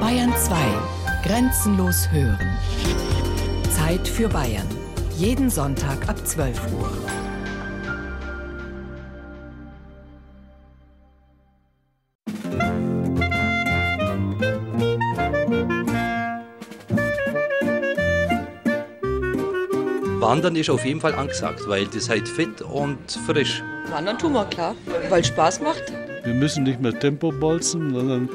Bayern 2. Grenzenlos hören. Zeit für Bayern. Jeden Sonntag ab 12 Uhr. Wandern ist auf jeden Fall angesagt, weil das halt fit und frisch. Wandern tun wir, klar, weil es Spaß macht. Wir müssen nicht mehr Tempo bolzen, sondern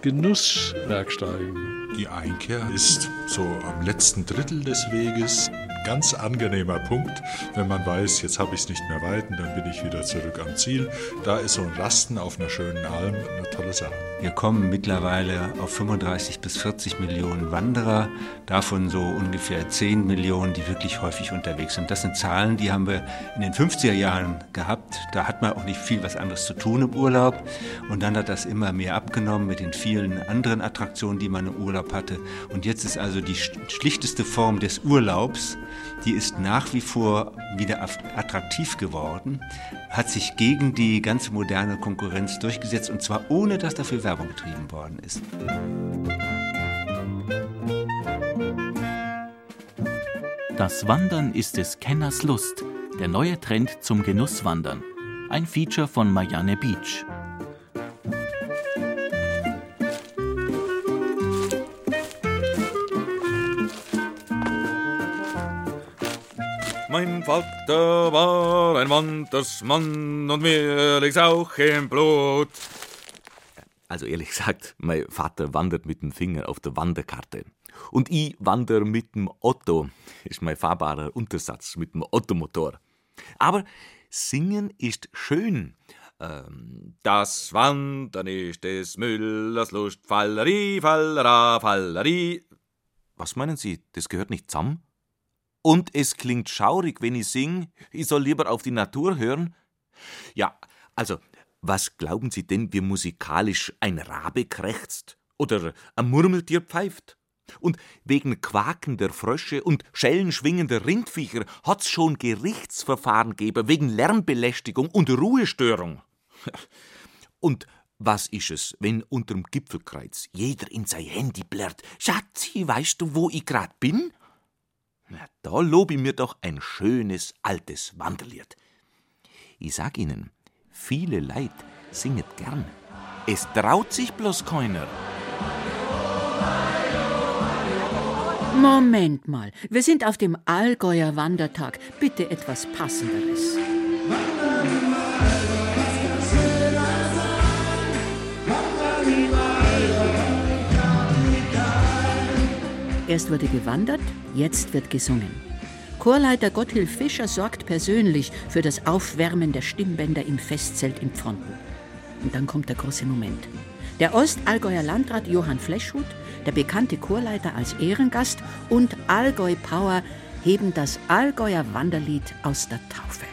Genusswerk steigen. Die Einkehr ist so am letzten Drittel des Weges ganz angenehmer Punkt, wenn man weiß, jetzt habe ich es nicht mehr weit und dann bin ich wieder zurück am Ziel. Da ist so ein Rasten auf einer schönen Alm eine tolle Sache. Wir kommen mittlerweile auf 35 bis 40 Millionen Wanderer, davon so ungefähr 10 Millionen, die wirklich häufig unterwegs sind. Das sind Zahlen, die haben wir in den 50er Jahren gehabt. Da hat man auch nicht viel was anderes zu tun im Urlaub. Und dann hat das immer mehr abgenommen mit den vielen anderen Attraktionen, die man im Urlaub hatte. Und jetzt ist also die schlichteste Form des Urlaubs die ist nach wie vor wieder attraktiv geworden, hat sich gegen die ganze moderne Konkurrenz durchgesetzt und zwar ohne, dass dafür Werbung getrieben worden ist. Das Wandern ist des Kenners Lust, der neue Trend zum Genusswandern. Ein Feature von Marianne Beach. Mein Vater war ein Wandersmann und mir liegt's auch im Blut. Also ehrlich gesagt, mein Vater wandert mit dem Finger auf der Wanderkarte. Und ich wandere mit dem Otto, ist mein fahrbarer Untersatz, mit dem Ottomotor. Aber singen ist schön. Ähm, das Wandern ist des Müllers Lust, Fallerie, Fallera, Fallerie. Was meinen Sie, das gehört nicht zusammen? Und es klingt schaurig, wenn ich sing, ich soll lieber auf die Natur hören. Ja, also, was glauben Sie denn, wie musikalisch ein Rabe krächzt oder ein Murmeltier pfeift? Und wegen quakender Frösche und schellenschwingender Rindviecher hat's schon Gerichtsverfahren gegeben wegen Lärmbelästigung und Ruhestörung. Und was ist es, wenn unterm Gipfelkreuz jeder in sein Handy blärt? Schatzi, weißt du, wo ich grad bin? Na, da lob ich mir doch ein schönes altes Wanderlied. Ich sag Ihnen, viele Leid singet gern. Es traut sich bloß keiner. Moment mal, wir sind auf dem Allgäuer Wandertag. Bitte etwas Passenderes. Erst wurde gewandert, jetzt wird gesungen. Chorleiter Gotthilf Fischer sorgt persönlich für das Aufwärmen der Stimmbänder im Festzelt in Pfronten. Und dann kommt der große Moment. Der Ostallgäuer Landrat Johann Fleschhut, der bekannte Chorleiter als Ehrengast und Allgäu Power heben das Allgäuer Wanderlied aus der Taufe.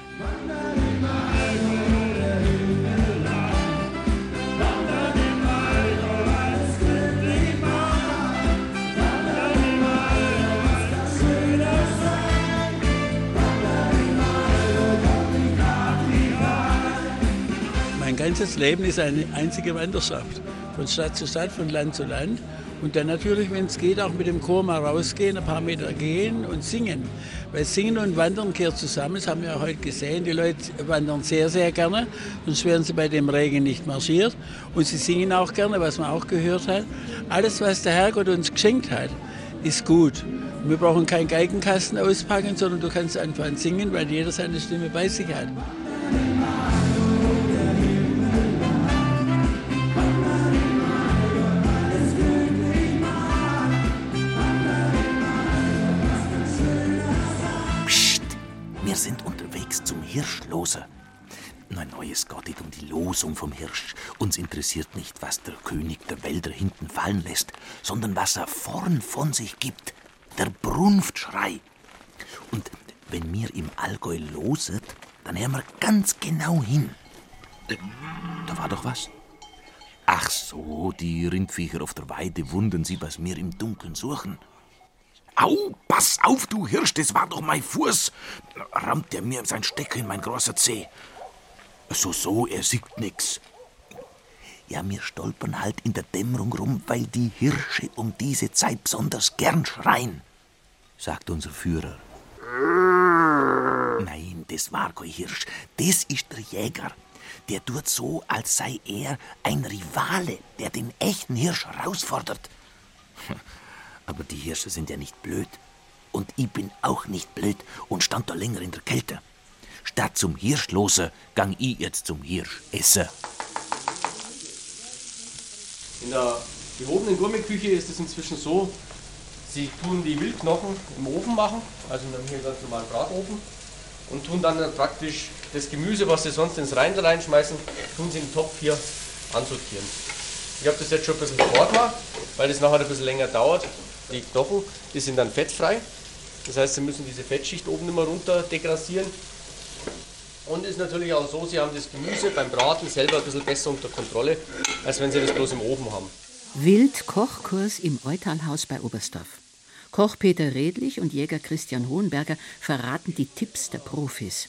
Ganzes Leben ist eine einzige Wanderschaft. Von Stadt zu Stadt, von Land zu Land. Und dann natürlich, wenn es geht, auch mit dem Chor mal rausgehen, ein paar Meter gehen und singen. Weil Singen und Wandern kehrt zusammen, das haben wir ja heute gesehen. Die Leute wandern sehr, sehr gerne, sonst wären sie bei dem Regen nicht marschiert. Und sie singen auch gerne, was man auch gehört hat. Alles, was der Herrgott uns geschenkt hat, ist gut. wir brauchen keinen Geigenkasten auspacken, sondern du kannst einfach singen, weil jeder seine Stimme bei sich hat. Hirschlose. Nein, neues Gott geht um die Losung vom Hirsch. Uns interessiert nicht, was der König der Wälder hinten fallen lässt, sondern was er vorn von sich gibt. Der Brunftschrei. Und wenn mir im Allgäu loset, dann hören wir ganz genau hin. Da war doch was. Ach so, die Rindviecher auf der Weide wundern sie, was wir im Dunkeln suchen. Au, pass auf, du Hirsch, das war doch mein Fuß. Rammt er mir sein Stecker in mein großer Zeh. So, so, er sieht nix. Ja, wir stolpern halt in der Dämmerung rum, weil die Hirsche um diese Zeit besonders gern schreien, sagt unser Führer. Nein, das war kein Hirsch, das ist der Jäger. Der tut so, als sei er ein Rivale, der den echten Hirsch herausfordert. Aber die Hirsche sind ja nicht blöd. Und ich bin auch nicht blöd und stand da länger in der Kälte. Statt zum Hirschloser gang ich jetzt zum Hirschesser. In der gehobenen Gourmetküche ist es inzwischen so, sie tun die Wildknochen im Ofen machen, also in einem hier ganz normalen Bratofen, und tun dann praktisch das Gemüse, was sie sonst ins Rein reinschmeißen, tun sie den Topf hier ansortieren. Ich habe das jetzt schon ein bisschen vorgemacht, weil das nachher ein bisschen länger dauert. Die Knochen, die sind dann fettfrei. Das heißt, Sie müssen diese Fettschicht oben immer runter degrassieren. Und ist natürlich auch so, Sie haben das Gemüse beim Braten selber ein bisschen besser unter Kontrolle, als wenn Sie das bloß im Ofen haben. Wild-Kochkurs im Eutalhaus bei Oberstdorf. Koch Peter Redlich und Jäger Christian Hohenberger verraten die Tipps der Profis.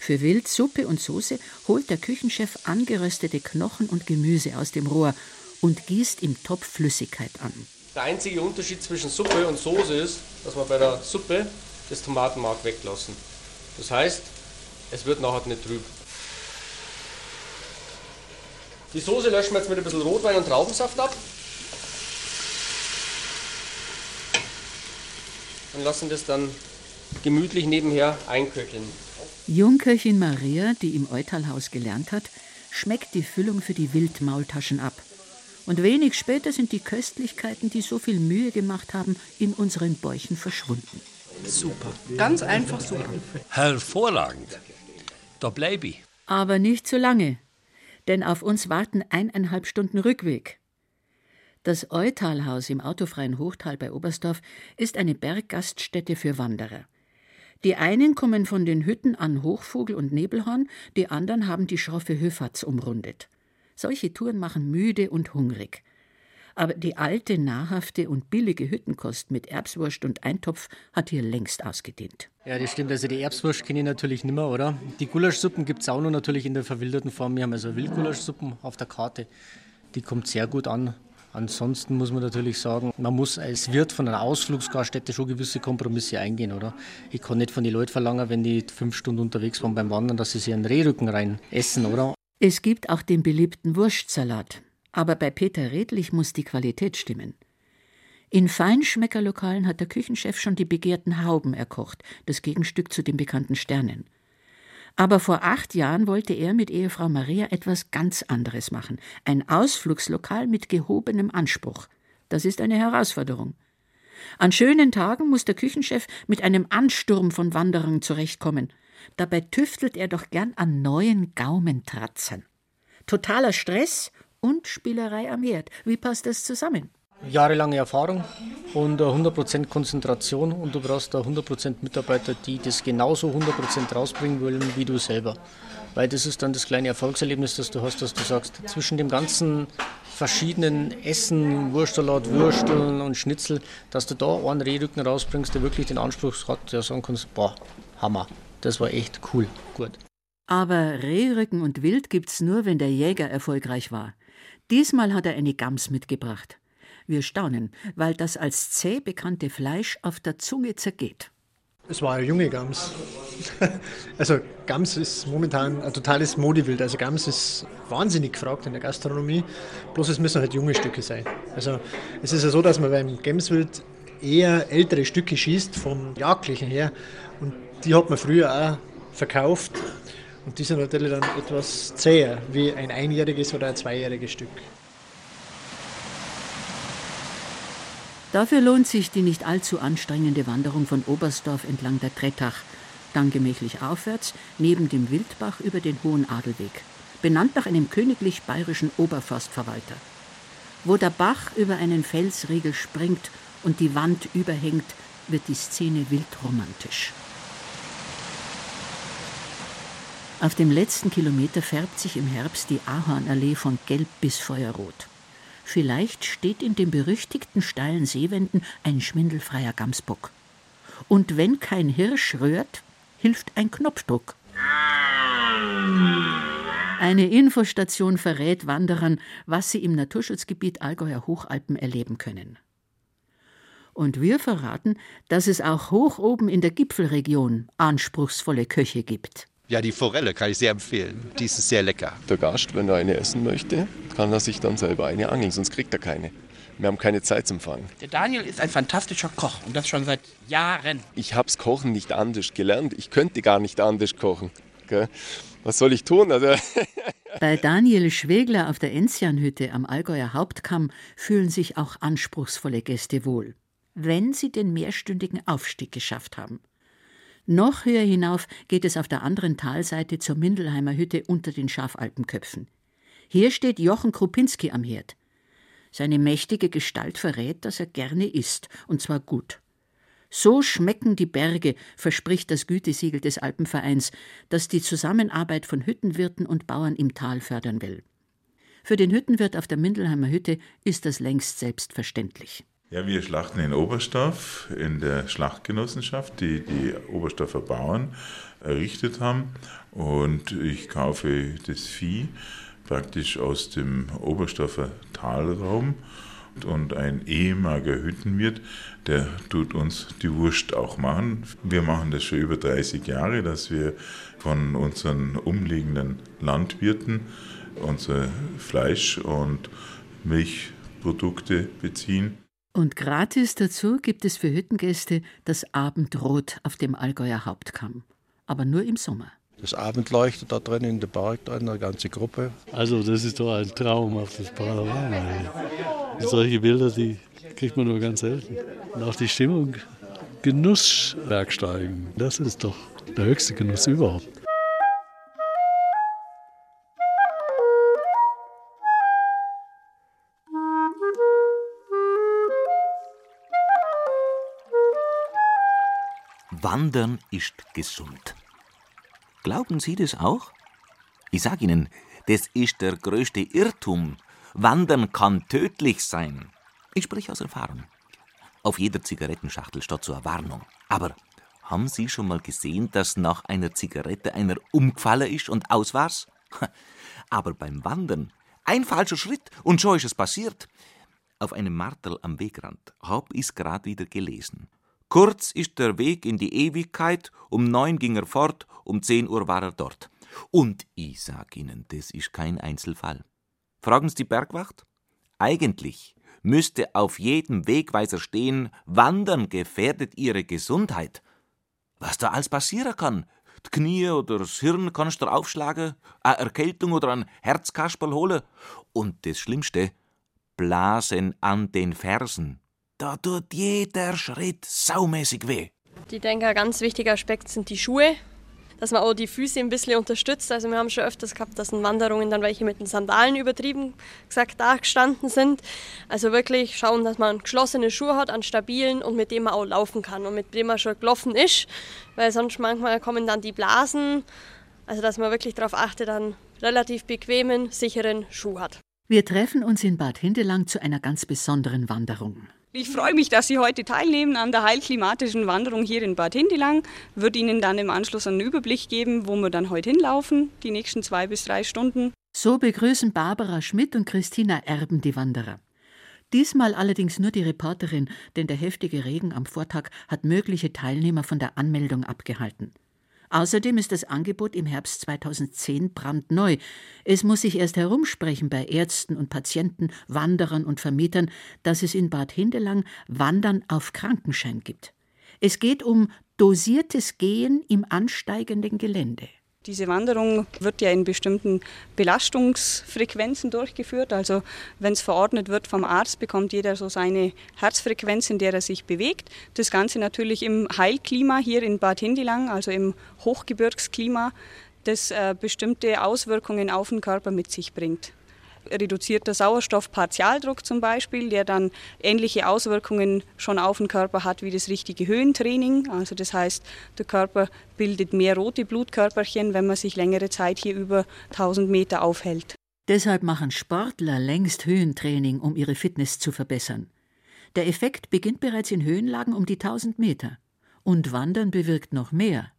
Für Wild, Suppe und Soße holt der Küchenchef angeröstete Knochen und Gemüse aus dem Rohr und gießt im Topf Flüssigkeit an. Der einzige Unterschied zwischen Suppe und Soße ist, dass wir bei der Suppe das Tomatenmark weglassen. Das heißt, es wird nachher nicht trüb. Die Soße löschen wir jetzt mit ein bisschen Rotwein und Traubensaft ab. Und lassen das dann gemütlich nebenher einköcheln. Jungköchin Maria, die im Eutalhaus gelernt hat, schmeckt die Füllung für die Wildmaultaschen ab. Und wenig später sind die Köstlichkeiten, die so viel Mühe gemacht haben, in unseren Bäuchen verschwunden. Super. Ganz einfach super. Hervorragend. Da bleibe ich. Aber nicht zu lange, denn auf uns warten eineinhalb Stunden Rückweg. Das Eutalhaus im autofreien Hochtal bei Oberstdorf ist eine Berggaststätte für Wanderer. Die einen kommen von den Hütten an Hochvogel und Nebelhorn, die anderen haben die schroffe Höfatz umrundet. Solche Touren machen müde und hungrig. Aber die alte, nahrhafte und billige Hüttenkost mit Erbswurst und Eintopf hat hier längst ausgedient. Ja, das stimmt. Also die Erbswurst kenne ich natürlich nicht mehr, oder? Die Gulaschsuppen gibt es auch noch natürlich in der verwilderten Form. Wir haben also Wildgulaschsuppen auf der Karte. Die kommt sehr gut an. Ansonsten muss man natürlich sagen, man muss als Wirt von einer Ausflugsgaststätte schon gewisse Kompromisse eingehen, oder? Ich kann nicht von den Leuten verlangen, wenn die fünf Stunden unterwegs waren beim Wandern, dass sie sich einen Rehrücken rein essen, oder? Es gibt auch den beliebten Wurstsalat. Aber bei Peter Redlich muss die Qualität stimmen. In Feinschmeckerlokalen hat der Küchenchef schon die begehrten Hauben erkocht, das Gegenstück zu den bekannten Sternen. Aber vor acht Jahren wollte er mit Ehefrau Maria etwas ganz anderes machen. Ein Ausflugslokal mit gehobenem Anspruch. Das ist eine Herausforderung. An schönen Tagen muss der Küchenchef mit einem Ansturm von Wanderern zurechtkommen. Dabei tüftelt er doch gern an neuen Gaumentratzern. Totaler Stress und Spielerei am Herd. Wie passt das zusammen? Jahrelange Erfahrung und 100% Konzentration und du brauchst da 100% Mitarbeiter, die das genauso 100% rausbringen wollen wie du selber. Weil das ist dann das kleine Erfolgserlebnis, das du hast, dass du sagst, zwischen dem ganzen verschiedenen Essen, Wurstsalat, Würsteln und Schnitzel, dass du da einen Rehrücken rausbringst, der wirklich den Anspruch hat, der sagen kannst, boah, Hammer, das war echt cool, gut. Aber Rehrücken und Wild gibt's nur, wenn der Jäger erfolgreich war. Diesmal hat er eine Gams mitgebracht. Wir staunen, weil das als zäh bekannte Fleisch auf der Zunge zergeht. Es war eine junge Gams. Also Gams ist momentan ein totales Modewild. Also Gams ist wahnsinnig gefragt in der Gastronomie. Bloß es müssen halt junge Stücke sein. Also es ist ja so, dass man beim Gemswild eher ältere Stücke schießt vom Jagdlichen her. Die hat man früher auch verkauft. Und die sind natürlich dann etwas zäher wie ein einjähriges oder ein zweijähriges Stück. Dafür lohnt sich die nicht allzu anstrengende Wanderung von Oberstdorf entlang der Trettach, dann gemächlich aufwärts neben dem Wildbach über den Hohen Adelweg, benannt nach einem königlich bayerischen Oberforstverwalter. Wo der Bach über einen Felsriegel springt und die Wand überhängt, wird die Szene wildromantisch. Auf dem letzten Kilometer färbt sich im Herbst die Ahornallee von gelb bis feuerrot. Vielleicht steht in den berüchtigten steilen Seewänden ein schwindelfreier Gamsbock. Und wenn kein Hirsch rührt, hilft ein Knopfdruck. Eine Infostation verrät Wanderern, was sie im Naturschutzgebiet Allgäuer Hochalpen erleben können. Und wir verraten, dass es auch hoch oben in der Gipfelregion anspruchsvolle Köche gibt. Ja, die Forelle kann ich sehr empfehlen. Die ist sehr lecker. Der Gast, wenn er eine essen möchte, kann er sich dann selber eine angeln, sonst kriegt er keine. Wir haben keine Zeit zum Fangen. Der Daniel ist ein fantastischer Koch und das schon seit Jahren. Ich hab's Kochen nicht anders gelernt. Ich könnte gar nicht anders kochen. Gell? Was soll ich tun? Also Bei Daniel Schwegler auf der Enzianhütte am Allgäuer Hauptkamm fühlen sich auch anspruchsvolle Gäste wohl, wenn sie den mehrstündigen Aufstieg geschafft haben. Noch höher hinauf geht es auf der anderen Talseite zur Mindelheimer Hütte unter den Schafalpenköpfen. Hier steht Jochen Krupinski am Herd. Seine mächtige Gestalt verrät, dass er gerne isst, und zwar gut. So schmecken die Berge, verspricht das Gütesiegel des Alpenvereins, das die Zusammenarbeit von Hüttenwirten und Bauern im Tal fördern will. Für den Hüttenwirt auf der Mindelheimer Hütte ist das längst selbstverständlich. Ja, wir schlachten in Oberstoff in der Schlachtgenossenschaft, die die Oberstoffer Bauern errichtet haben. Und ich kaufe das Vieh praktisch aus dem Oberstoffer Talraum. Und ein ehemaliger Hüttenwirt, der tut uns die Wurst auch machen. Wir machen das schon über 30 Jahre, dass wir von unseren umliegenden Landwirten unser Fleisch und Milchprodukte beziehen. Und gratis dazu gibt es für Hüttengäste das Abendrot auf dem Allgäuer Hauptkamm. Aber nur im Sommer. Das Abendleuchtet da drin in der Park, da eine ganze Gruppe. Also das ist doch ein traumhaftes Panorama. Solche Bilder, die kriegt man nur ganz selten. Und auch die Stimmung, Genussbergsteigen, das ist doch der höchste Genuss überhaupt. Wandern ist gesund. Glauben Sie das auch? Ich sag Ihnen, das ist der größte Irrtum. Wandern kann tödlich sein. Ich spreche aus Erfahrung. Auf jeder Zigarettenschachtel steht eine Warnung. Aber haben Sie schon mal gesehen, dass nach einer Zigarette einer umgefallen ist und aus war's? Aber beim Wandern, ein falscher Schritt und schon ist es passiert. Auf einem Martel am Wegrand hab ich's grad wieder gelesen. Kurz ist der Weg in die Ewigkeit, um neun ging er fort, um zehn Uhr war er dort. Und ich sag Ihnen, das ist kein Einzelfall. Fragen Sie die Bergwacht? Eigentlich müsste auf jedem Wegweiser stehen, Wandern gefährdet Ihre Gesundheit. Was da alles passieren kann, die Knie oder das Hirn kannst du aufschlagen, eine Erkältung oder ein Herzkasperl holen. Und das Schlimmste, Blasen an den Fersen. Da tut jeder Schritt saumäßig weh. Ich denke, ein ganz wichtiger Aspekt sind die Schuhe, dass man auch die Füße ein bisschen unterstützt. Also wir haben schon öfters gehabt, dass in Wanderungen dann welche mit den Sandalen übertrieben gesagt da gestanden sind. Also wirklich schauen, dass man geschlossene Schuhe hat, an stabilen und mit dem man auch laufen kann und mit dem man schon gelaufen ist, weil sonst manchmal kommen dann die Blasen. Also dass man wirklich darauf achtet, einen relativ bequemen, sicheren Schuh hat. Wir treffen uns in Bad Hindelang zu einer ganz besonderen Wanderung. Ich freue mich, dass Sie heute teilnehmen an der heilklimatischen Wanderung hier in Bad Hindelang. Wird Ihnen dann im Anschluss einen Überblick geben, wo wir dann heute hinlaufen, die nächsten zwei bis drei Stunden. So begrüßen Barbara Schmidt und Christina Erben die Wanderer. Diesmal allerdings nur die Reporterin, denn der heftige Regen am Vortag hat mögliche Teilnehmer von der Anmeldung abgehalten. Außerdem ist das Angebot im Herbst 2010 brandneu. Es muss sich erst herumsprechen bei Ärzten und Patienten, Wanderern und Vermietern, dass es in Bad Hindelang Wandern auf Krankenschein gibt. Es geht um dosiertes Gehen im ansteigenden Gelände. Diese Wanderung wird ja in bestimmten Belastungsfrequenzen durchgeführt. Also wenn es verordnet wird vom Arzt, bekommt jeder so seine Herzfrequenz, in der er sich bewegt. Das Ganze natürlich im Heilklima hier in Bad Hindelang, also im Hochgebirgsklima, das äh, bestimmte Auswirkungen auf den Körper mit sich bringt reduzierter Sauerstoffpartialdruck zum Beispiel, der dann ähnliche Auswirkungen schon auf den Körper hat wie das richtige Höhentraining. Also das heißt, der Körper bildet mehr rote Blutkörperchen, wenn man sich längere Zeit hier über 1000 Meter aufhält. Deshalb machen Sportler längst Höhentraining, um ihre Fitness zu verbessern. Der Effekt beginnt bereits in Höhenlagen um die 1000 Meter. Und Wandern bewirkt noch mehr.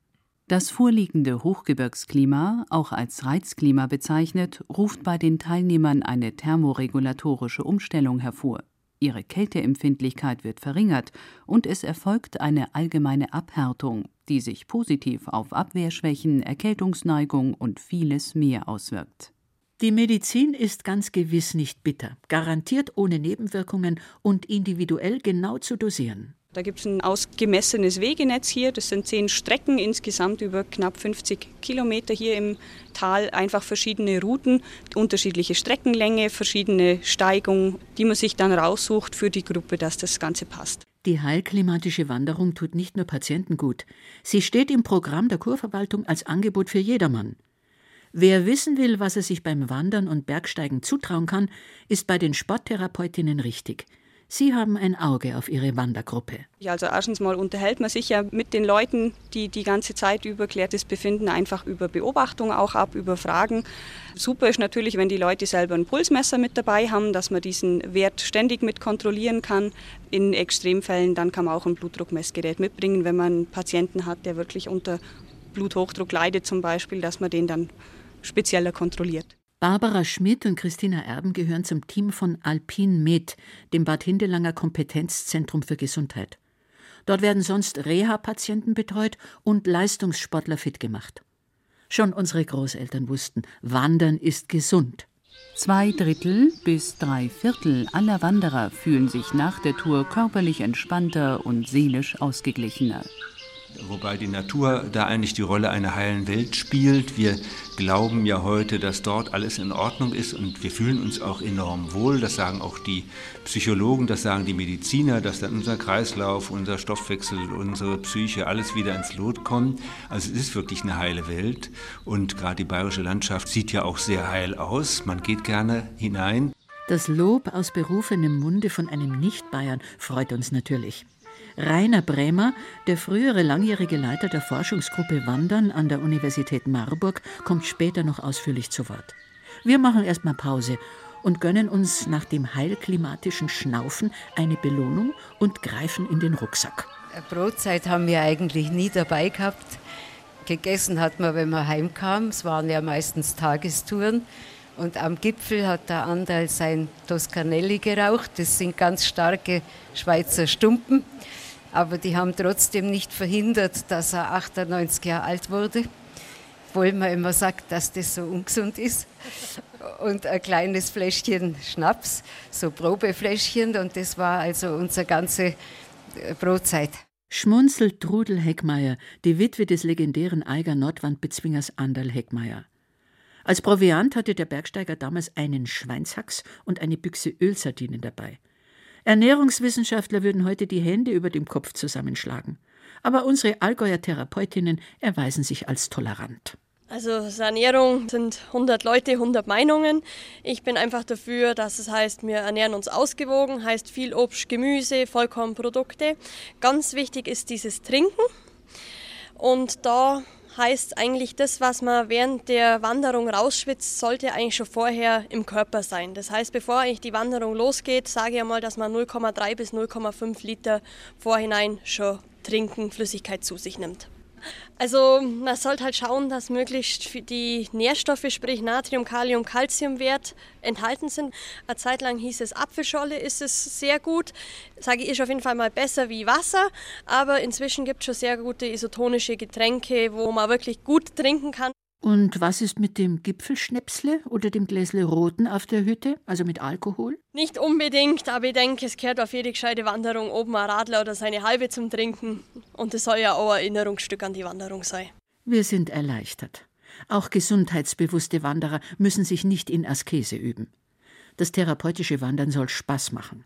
Das vorliegende Hochgebirgsklima, auch als Reizklima bezeichnet, ruft bei den Teilnehmern eine thermoregulatorische Umstellung hervor. Ihre Kälteempfindlichkeit wird verringert und es erfolgt eine allgemeine Abhärtung, die sich positiv auf Abwehrschwächen, Erkältungsneigung und vieles mehr auswirkt. Die Medizin ist ganz gewiss nicht bitter, garantiert ohne Nebenwirkungen und individuell genau zu dosieren. Da gibt es ein ausgemessenes Wegenetz hier. Das sind zehn Strecken insgesamt über knapp 50 Kilometer hier im Tal. Einfach verschiedene Routen, unterschiedliche Streckenlänge, verschiedene Steigungen, die man sich dann raussucht für die Gruppe, dass das Ganze passt. Die heilklimatische Wanderung tut nicht nur Patienten gut. Sie steht im Programm der Kurverwaltung als Angebot für jedermann. Wer wissen will, was er sich beim Wandern und Bergsteigen zutrauen kann, ist bei den Sporttherapeutinnen richtig. Sie haben ein Auge auf Ihre Wandergruppe. Ja, also erstens mal unterhält man sich ja mit den Leuten, die die ganze Zeit über klärt das Befinden einfach über Beobachtung auch ab, über Fragen. Super ist natürlich, wenn die Leute selber ein Pulsmesser mit dabei haben, dass man diesen Wert ständig mit kontrollieren kann. In Extremfällen dann kann man auch ein Blutdruckmessgerät mitbringen, wenn man einen Patienten hat, der wirklich unter Bluthochdruck leidet zum Beispiel, dass man den dann spezieller kontrolliert. Barbara Schmidt und Christina Erben gehören zum Team von Alpin Med, dem Bad Hindelanger Kompetenzzentrum für Gesundheit. Dort werden sonst Reha-Patienten betreut und Leistungssportler fit gemacht. Schon unsere Großeltern wussten, Wandern ist gesund. Zwei Drittel bis drei Viertel aller Wanderer fühlen sich nach der Tour körperlich entspannter und seelisch ausgeglichener wobei die Natur da eigentlich die Rolle einer heilen Welt spielt. Wir glauben ja heute, dass dort alles in Ordnung ist und wir fühlen uns auch enorm wohl. Das sagen auch die Psychologen, das sagen die Mediziner, dass dann unser Kreislauf, unser Stoffwechsel, unsere Psyche, alles wieder ins Lot kommt. Also es ist wirklich eine heile Welt und gerade die bayerische Landschaft sieht ja auch sehr heil aus. Man geht gerne hinein. Das Lob aus berufenem Munde von einem Nicht-Bayern freut uns natürlich. Rainer Bremer, der frühere langjährige Leiter der Forschungsgruppe Wandern an der Universität Marburg, kommt später noch ausführlich zu Wort. Wir machen erstmal Pause und gönnen uns nach dem heilklimatischen Schnaufen eine Belohnung und greifen in den Rucksack. Brotzeit haben wir eigentlich nie dabei gehabt. Gegessen hat man, wenn man heimkam. Es waren ja meistens Tagestouren. Und am Gipfel hat der Andal sein Toscanelli geraucht. Das sind ganz starke Schweizer Stumpen aber die haben trotzdem nicht verhindert, dass er 98 Jahre alt wurde, obwohl man immer sagt, dass das so ungesund ist. Und ein kleines Fläschchen Schnaps, so Probefläschchen, und das war also unsere ganze äh, Brotzeit. Schmunzelt Trudel Heckmeier, die Witwe des legendären Eiger Nordwandbezwingers Anderl Heckmeier. Als Proviant hatte der Bergsteiger damals einen Schweinshax und eine Büchse Ölsardinen dabei. Ernährungswissenschaftler würden heute die Hände über dem Kopf zusammenschlagen. Aber unsere Allgäuer Therapeutinnen erweisen sich als tolerant. Also Ernährung sind 100 Leute, 100 Meinungen. Ich bin einfach dafür, dass es heißt, wir ernähren uns ausgewogen, heißt viel Obst, Gemüse, Vollkornprodukte. Ganz wichtig ist dieses Trinken. Und da heißt eigentlich, das, was man während der Wanderung rausschwitzt, sollte eigentlich schon vorher im Körper sein. Das heißt, bevor eigentlich die Wanderung losgeht, sage ich einmal, dass man 0,3 bis 0,5 Liter vorhinein schon trinken, Flüssigkeit zu sich nimmt. Also man sollte halt schauen, dass möglichst die Nährstoffe, sprich Natrium, Kalium, Calciumwert enthalten sind. Eine Zeit lang hieß es Apfelscholle ist es sehr gut. Sage ich, ist auf jeden Fall mal besser wie Wasser. Aber inzwischen gibt es schon sehr gute isotonische Getränke, wo man wirklich gut trinken kann. Und was ist mit dem Gipfelschnäpsle oder dem Gläsle Roten auf der Hütte, also mit Alkohol? Nicht unbedingt, aber ich denke, es gehört auf jede gescheite Wanderung oben ein Radler oder seine halbe zum Trinken. Und es soll ja auch ein Erinnerungsstück an die Wanderung sein. Wir sind erleichtert. Auch gesundheitsbewusste Wanderer müssen sich nicht in Askese üben. Das therapeutische Wandern soll Spaß machen.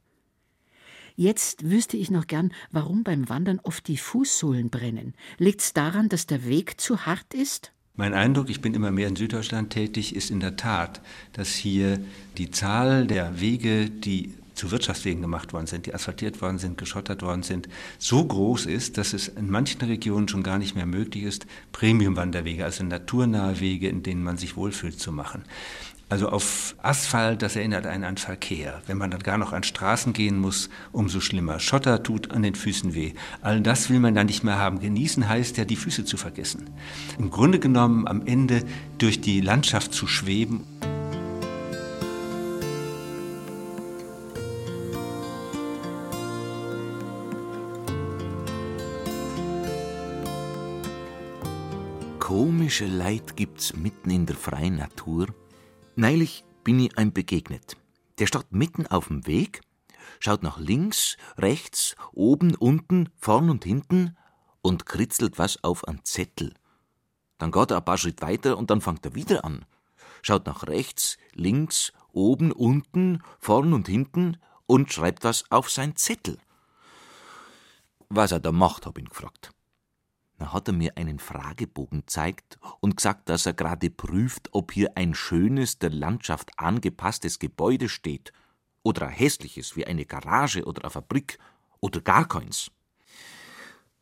Jetzt wüsste ich noch gern, warum beim Wandern oft die Fußsohlen brennen. Liegt's daran, dass der Weg zu hart ist? Mein Eindruck, ich bin immer mehr in Süddeutschland tätig, ist in der Tat, dass hier die Zahl der Wege, die zu Wirtschaftswegen gemacht worden sind, die asphaltiert worden sind, geschottert worden sind, so groß ist, dass es in manchen Regionen schon gar nicht mehr möglich ist, Premium-Wanderwege, also naturnahe Wege, in denen man sich wohlfühlt, zu machen. Also auf Asphalt, das erinnert einen an Verkehr. Wenn man dann gar noch an Straßen gehen muss, umso schlimmer. Schotter tut an den Füßen weh. All das will man dann nicht mehr haben. Genießen heißt ja, die Füße zu vergessen. Im Grunde genommen am Ende durch die Landschaft zu schweben. Komische Leid gibt's mitten in der freien Natur. Neulich bin ich einem begegnet. Der steht mitten auf dem Weg, schaut nach links, rechts, oben, unten, vorn und hinten und kritzelt was auf einen Zettel. Dann geht er ein paar Schritt weiter und dann fängt er wieder an. Schaut nach rechts, links, oben, unten, vorn und hinten und schreibt was auf sein Zettel. Was er da macht, hab ihn gefragt. Dann hat er mir einen Fragebogen gezeigt und gesagt, dass er gerade prüft, ob hier ein schönes, der Landschaft angepasstes Gebäude steht oder ein hässliches wie eine Garage oder eine Fabrik oder gar keins.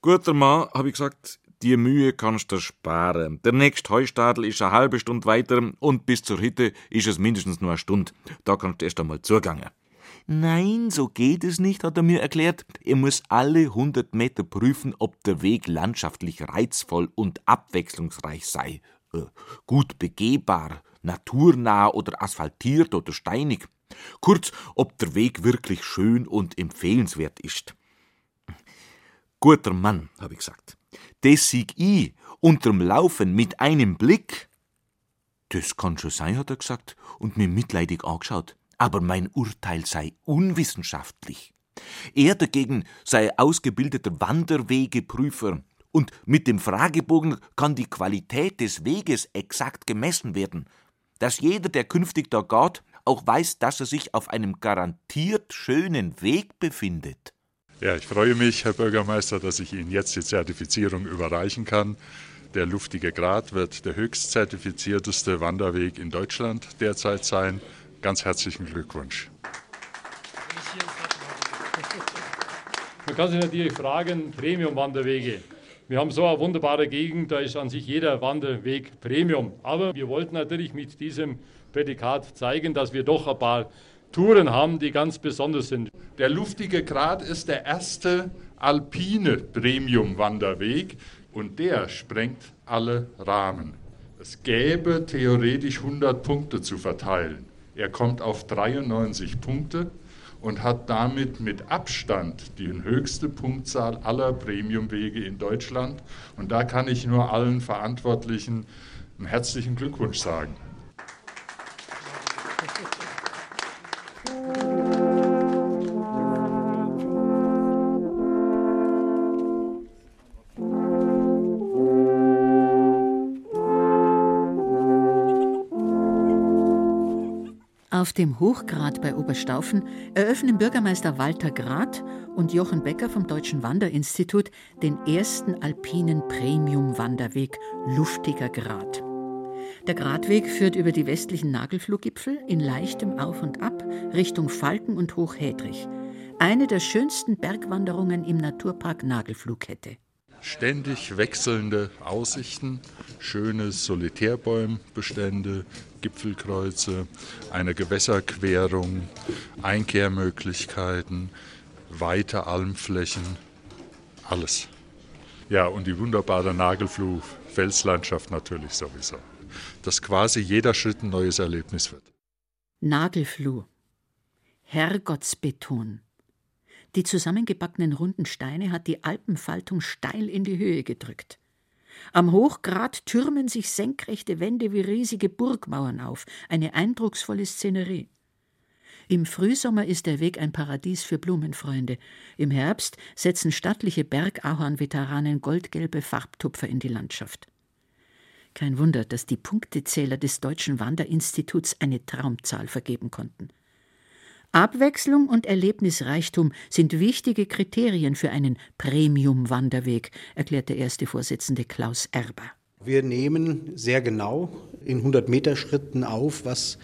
Guter Mann, hab ich gesagt, die Mühe kannst du sparen. Der nächste Heustadel ist eine halbe Stunde weiter und bis zur Hütte ist es mindestens nur eine Stunde. Da kannst du erst einmal zugangen. Nein, so geht es nicht, hat er mir erklärt. Er muss alle hundert Meter prüfen, ob der Weg landschaftlich reizvoll und abwechslungsreich sei. Äh, gut begehbar, naturnah oder asphaltiert oder steinig. Kurz, ob der Weg wirklich schön und empfehlenswert ist. Guter Mann, habe ich gesagt. Das sieg ich unterm Laufen mit einem Blick. Das kann schon sein, hat er gesagt und mir mitleidig angeschaut aber mein Urteil sei unwissenschaftlich. Er dagegen sei ausgebildeter Wanderwegeprüfer und mit dem Fragebogen kann die Qualität des Weges exakt gemessen werden, dass jeder, der künftig da geht, auch weiß, dass er sich auf einem garantiert schönen Weg befindet. Ja, ich freue mich, Herr Bürgermeister, dass ich Ihnen jetzt die Zertifizierung überreichen kann. Der Luftige Grat wird der höchst zertifizierteste Wanderweg in Deutschland derzeit sein. Ganz herzlichen Glückwunsch. Man kann sich natürlich fragen, Premium-Wanderwege. Wir haben so eine wunderbare Gegend, da ist an sich jeder Wanderweg Premium. Aber wir wollten natürlich mit diesem Prädikat zeigen, dass wir doch ein paar Touren haben, die ganz besonders sind. Der Luftige Grat ist der erste alpine Premium-Wanderweg und der sprengt alle Rahmen. Es gäbe theoretisch 100 Punkte zu verteilen. Er kommt auf 93 Punkte und hat damit mit Abstand die höchste Punktzahl aller Premiumwege in Deutschland. Und da kann ich nur allen Verantwortlichen einen herzlichen Glückwunsch sagen. Auf dem Hochgrat bei Oberstaufen eröffnen Bürgermeister Walter Grad und Jochen Becker vom Deutschen Wanderinstitut den ersten alpinen Premium-Wanderweg Luftiger Grat. Der Gratweg führt über die westlichen Nagelfluggipfel in leichtem Auf und Ab Richtung Falken und Hochhädrich. Eine der schönsten Bergwanderungen im Naturpark Nagelflughette ständig wechselnde Aussichten, schöne Solitärbäumbestände, Gipfelkreuze, eine Gewässerquerung, Einkehrmöglichkeiten, weite Almflächen, alles. Ja, und die wunderbare Nagelfluh-Felslandschaft natürlich sowieso. Dass quasi jeder Schritt ein neues Erlebnis wird. Nagelfluh. Herrgottsbeton. Die zusammengebackenen runden Steine hat die Alpenfaltung steil in die Höhe gedrückt. Am Hochgrat türmen sich senkrechte Wände wie riesige Burgmauern auf, eine eindrucksvolle Szenerie. Im Frühsommer ist der Weg ein Paradies für Blumenfreunde. Im Herbst setzen stattliche Bergahorn-Veteranen goldgelbe Farbtupfer in die Landschaft. Kein Wunder, dass die Punktezähler des Deutschen Wanderinstituts eine Traumzahl vergeben konnten. Abwechslung und Erlebnisreichtum sind wichtige Kriterien für einen Premium-Wanderweg, erklärt der erste Vorsitzende Klaus Erber. Wir nehmen sehr genau in 100-Meter-Schritten auf, was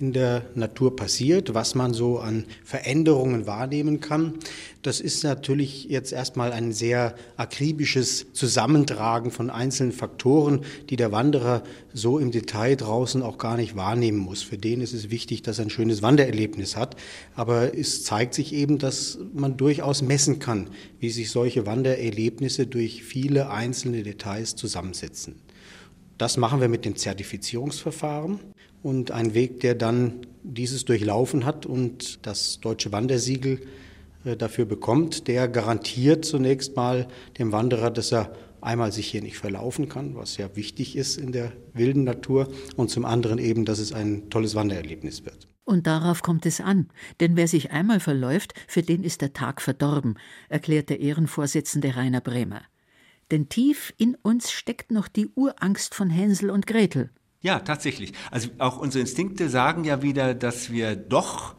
in der Natur passiert, was man so an Veränderungen wahrnehmen kann. Das ist natürlich jetzt erstmal ein sehr akribisches Zusammentragen von einzelnen Faktoren, die der Wanderer so im Detail draußen auch gar nicht wahrnehmen muss. Für den ist es wichtig, dass er ein schönes Wandererlebnis hat. Aber es zeigt sich eben, dass man durchaus messen kann, wie sich solche Wandererlebnisse durch viele einzelne Details zusammensetzen. Das machen wir mit dem Zertifizierungsverfahren und ein Weg, der dann dieses durchlaufen hat und das deutsche Wandersiegel äh, dafür bekommt, der garantiert zunächst mal dem Wanderer, dass er einmal sich hier nicht verlaufen kann, was ja wichtig ist in der wilden Natur, und zum anderen eben, dass es ein tolles Wandererlebnis wird. Und darauf kommt es an, denn wer sich einmal verläuft, für den ist der Tag verdorben, erklärt der Ehrenvorsitzende Rainer Bremer. Denn tief in uns steckt noch die Urangst von Hänsel und Gretel. Ja, tatsächlich. Also auch unsere Instinkte sagen ja wieder, dass wir doch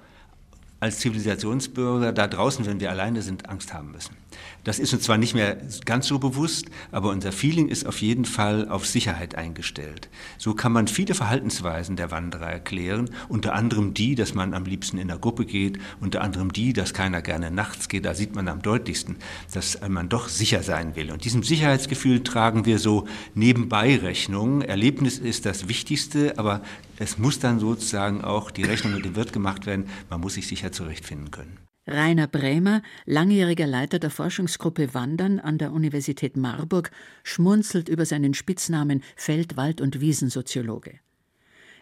als Zivilisationsbürger da draußen, wenn wir alleine sind, Angst haben müssen. Das ist uns zwar nicht mehr ganz so bewusst, aber unser Feeling ist auf jeden Fall auf Sicherheit eingestellt. So kann man viele Verhaltensweisen der Wanderer erklären, unter anderem die, dass man am liebsten in der Gruppe geht, unter anderem die, dass keiner gerne nachts geht. Da sieht man am deutlichsten, dass man doch sicher sein will. Und diesem Sicherheitsgefühl tragen wir so nebenbei Rechnung. Erlebnis ist das Wichtigste, aber es muss dann sozusagen auch die Rechnung mit dem Wirt gemacht werden. Man muss sich sicher zurechtfinden können. Rainer Brämer, langjähriger Leiter der Forschungsgruppe Wandern an der Universität Marburg, schmunzelt über seinen Spitznamen Feld-, Wald- und Wiesensoziologe.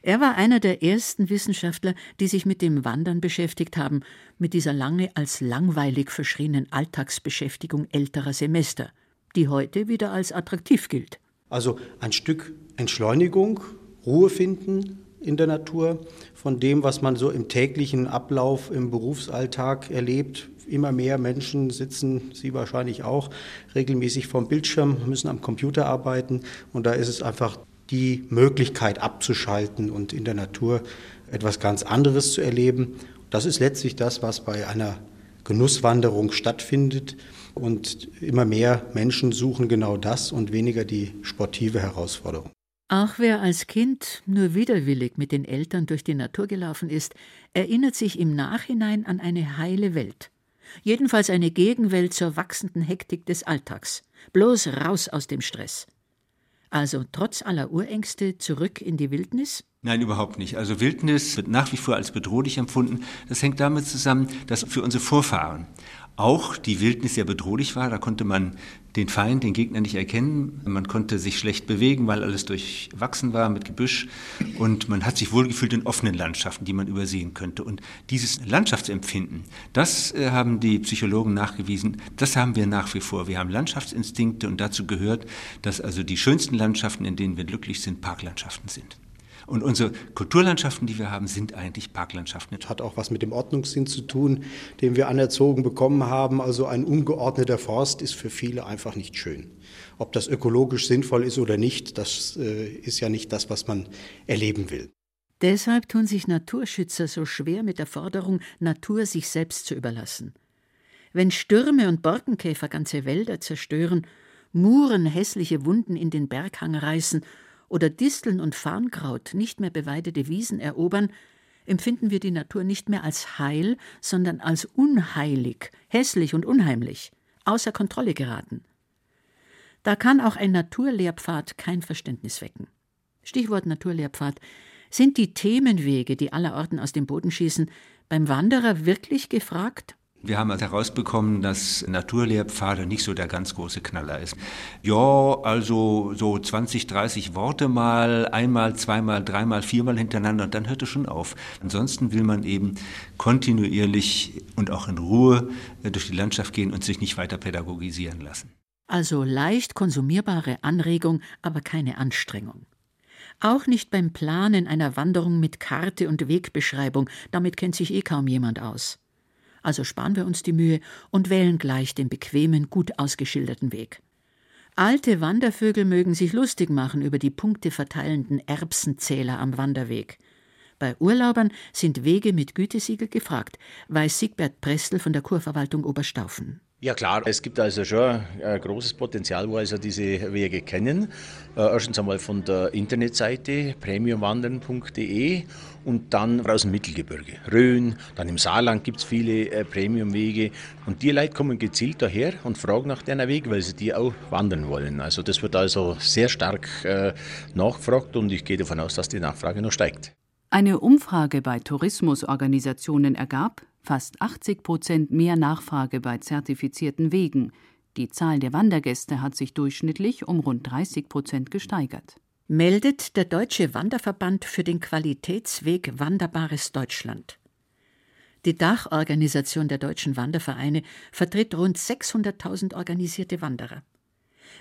Er war einer der ersten Wissenschaftler, die sich mit dem Wandern beschäftigt haben, mit dieser lange als langweilig verschrienen Alltagsbeschäftigung älterer Semester, die heute wieder als attraktiv gilt. Also ein Stück Entschleunigung, Ruhe finden, in der Natur, von dem, was man so im täglichen Ablauf im Berufsalltag erlebt. Immer mehr Menschen sitzen, Sie wahrscheinlich auch, regelmäßig vorm Bildschirm, müssen am Computer arbeiten und da ist es einfach die Möglichkeit abzuschalten und in der Natur etwas ganz anderes zu erleben. Das ist letztlich das, was bei einer Genusswanderung stattfindet. Und immer mehr Menschen suchen genau das und weniger die sportive Herausforderung. Auch wer als Kind nur widerwillig mit den Eltern durch die Natur gelaufen ist, erinnert sich im Nachhinein an eine heile Welt. Jedenfalls eine Gegenwelt zur wachsenden Hektik des Alltags. Bloß raus aus dem Stress. Also trotz aller Urängste zurück in die Wildnis? Nein, überhaupt nicht. Also Wildnis wird nach wie vor als bedrohlich empfunden. Das hängt damit zusammen, dass für unsere Vorfahren auch die Wildnis sehr bedrohlich war. Da konnte man den Feind, den Gegner nicht erkennen. Man konnte sich schlecht bewegen, weil alles durchwachsen war mit Gebüsch. Und man hat sich wohlgefühlt in offenen Landschaften, die man übersehen könnte. Und dieses Landschaftsempfinden, das äh, haben die Psychologen nachgewiesen, das haben wir nach wie vor. Wir haben Landschaftsinstinkte und dazu gehört, dass also die schönsten Landschaften, in denen wir glücklich sind, Parklandschaften sind. Und unsere Kulturlandschaften, die wir haben, sind eigentlich Parklandschaften. Das hat auch was mit dem Ordnungssinn zu tun, den wir anerzogen bekommen haben. Also ein ungeordneter Forst ist für viele einfach nicht schön. Ob das ökologisch sinnvoll ist oder nicht, das äh, ist ja nicht das, was man erleben will. Deshalb tun sich Naturschützer so schwer mit der Forderung, Natur sich selbst zu überlassen. Wenn Stürme und Borkenkäfer ganze Wälder zerstören, Muren hässliche Wunden in den Berghang reißen oder Disteln und Farnkraut nicht mehr beweidete Wiesen erobern, empfinden wir die Natur nicht mehr als heil, sondern als unheilig, hässlich und unheimlich, außer Kontrolle geraten. Da kann auch ein Naturlehrpfad kein Verständnis wecken. Stichwort Naturlehrpfad. Sind die Themenwege, die allerorten aus dem Boden schießen, beim Wanderer wirklich gefragt? Wir haben also herausbekommen, dass Naturlehrpfade nicht so der ganz große Knaller ist. Ja, also so 20, 30 Worte mal, einmal, zweimal, dreimal, viermal hintereinander und dann hört es schon auf. Ansonsten will man eben kontinuierlich und auch in Ruhe äh, durch die Landschaft gehen und sich nicht weiter pädagogisieren lassen. Also leicht konsumierbare Anregung, aber keine Anstrengung. Auch nicht beim Planen einer Wanderung mit Karte und Wegbeschreibung, damit kennt sich eh kaum jemand aus. Also sparen wir uns die Mühe und wählen gleich den bequemen, gut ausgeschilderten Weg. Alte Wandervögel mögen sich lustig machen über die punkteverteilenden Erbsenzähler am Wanderweg. Bei Urlaubern sind Wege mit Gütesiegel gefragt, weiß Siegbert Prestel von der Kurverwaltung Oberstaufen. Ja klar, es gibt also schon ein großes Potenzial, wo also diese Wege kennen. Äh, erstens einmal von der Internetseite premiumwandern.de und dann aus dem Mittelgebirge, Rhön, dann im Saarland gibt es viele äh, Premiumwege und die Leute kommen gezielt daher und fragen nach deiner Weg, weil sie die auch wandern wollen. Also das wird also sehr stark äh, nachgefragt und ich gehe davon aus, dass die Nachfrage noch steigt. Eine Umfrage bei Tourismusorganisationen ergab, fast 80 Prozent mehr Nachfrage bei zertifizierten Wegen. Die Zahl der Wandergäste hat sich durchschnittlich um rund 30 Prozent gesteigert. Meldet der Deutsche Wanderverband für den Qualitätsweg Wanderbares Deutschland. Die Dachorganisation der deutschen Wandervereine vertritt rund 600.000 organisierte Wanderer.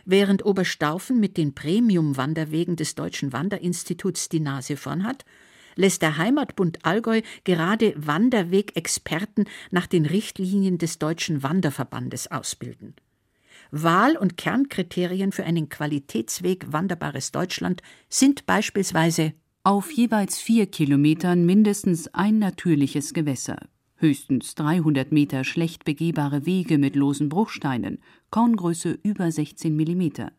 Während Oberstaufen mit den Premium-Wanderwegen des Deutschen Wanderinstituts die Nase vorn hat, lässt der Heimatbund Allgäu gerade Wanderwegexperten nach den Richtlinien des Deutschen Wanderverbandes ausbilden. Wahl- und Kernkriterien für einen Qualitätsweg Wanderbares Deutschland sind beispielsweise auf jeweils vier Kilometern mindestens ein natürliches Gewässer, höchstens 300 Meter schlecht begehbare Wege mit losen Bruchsteinen, Korngröße über 16 Millimeter,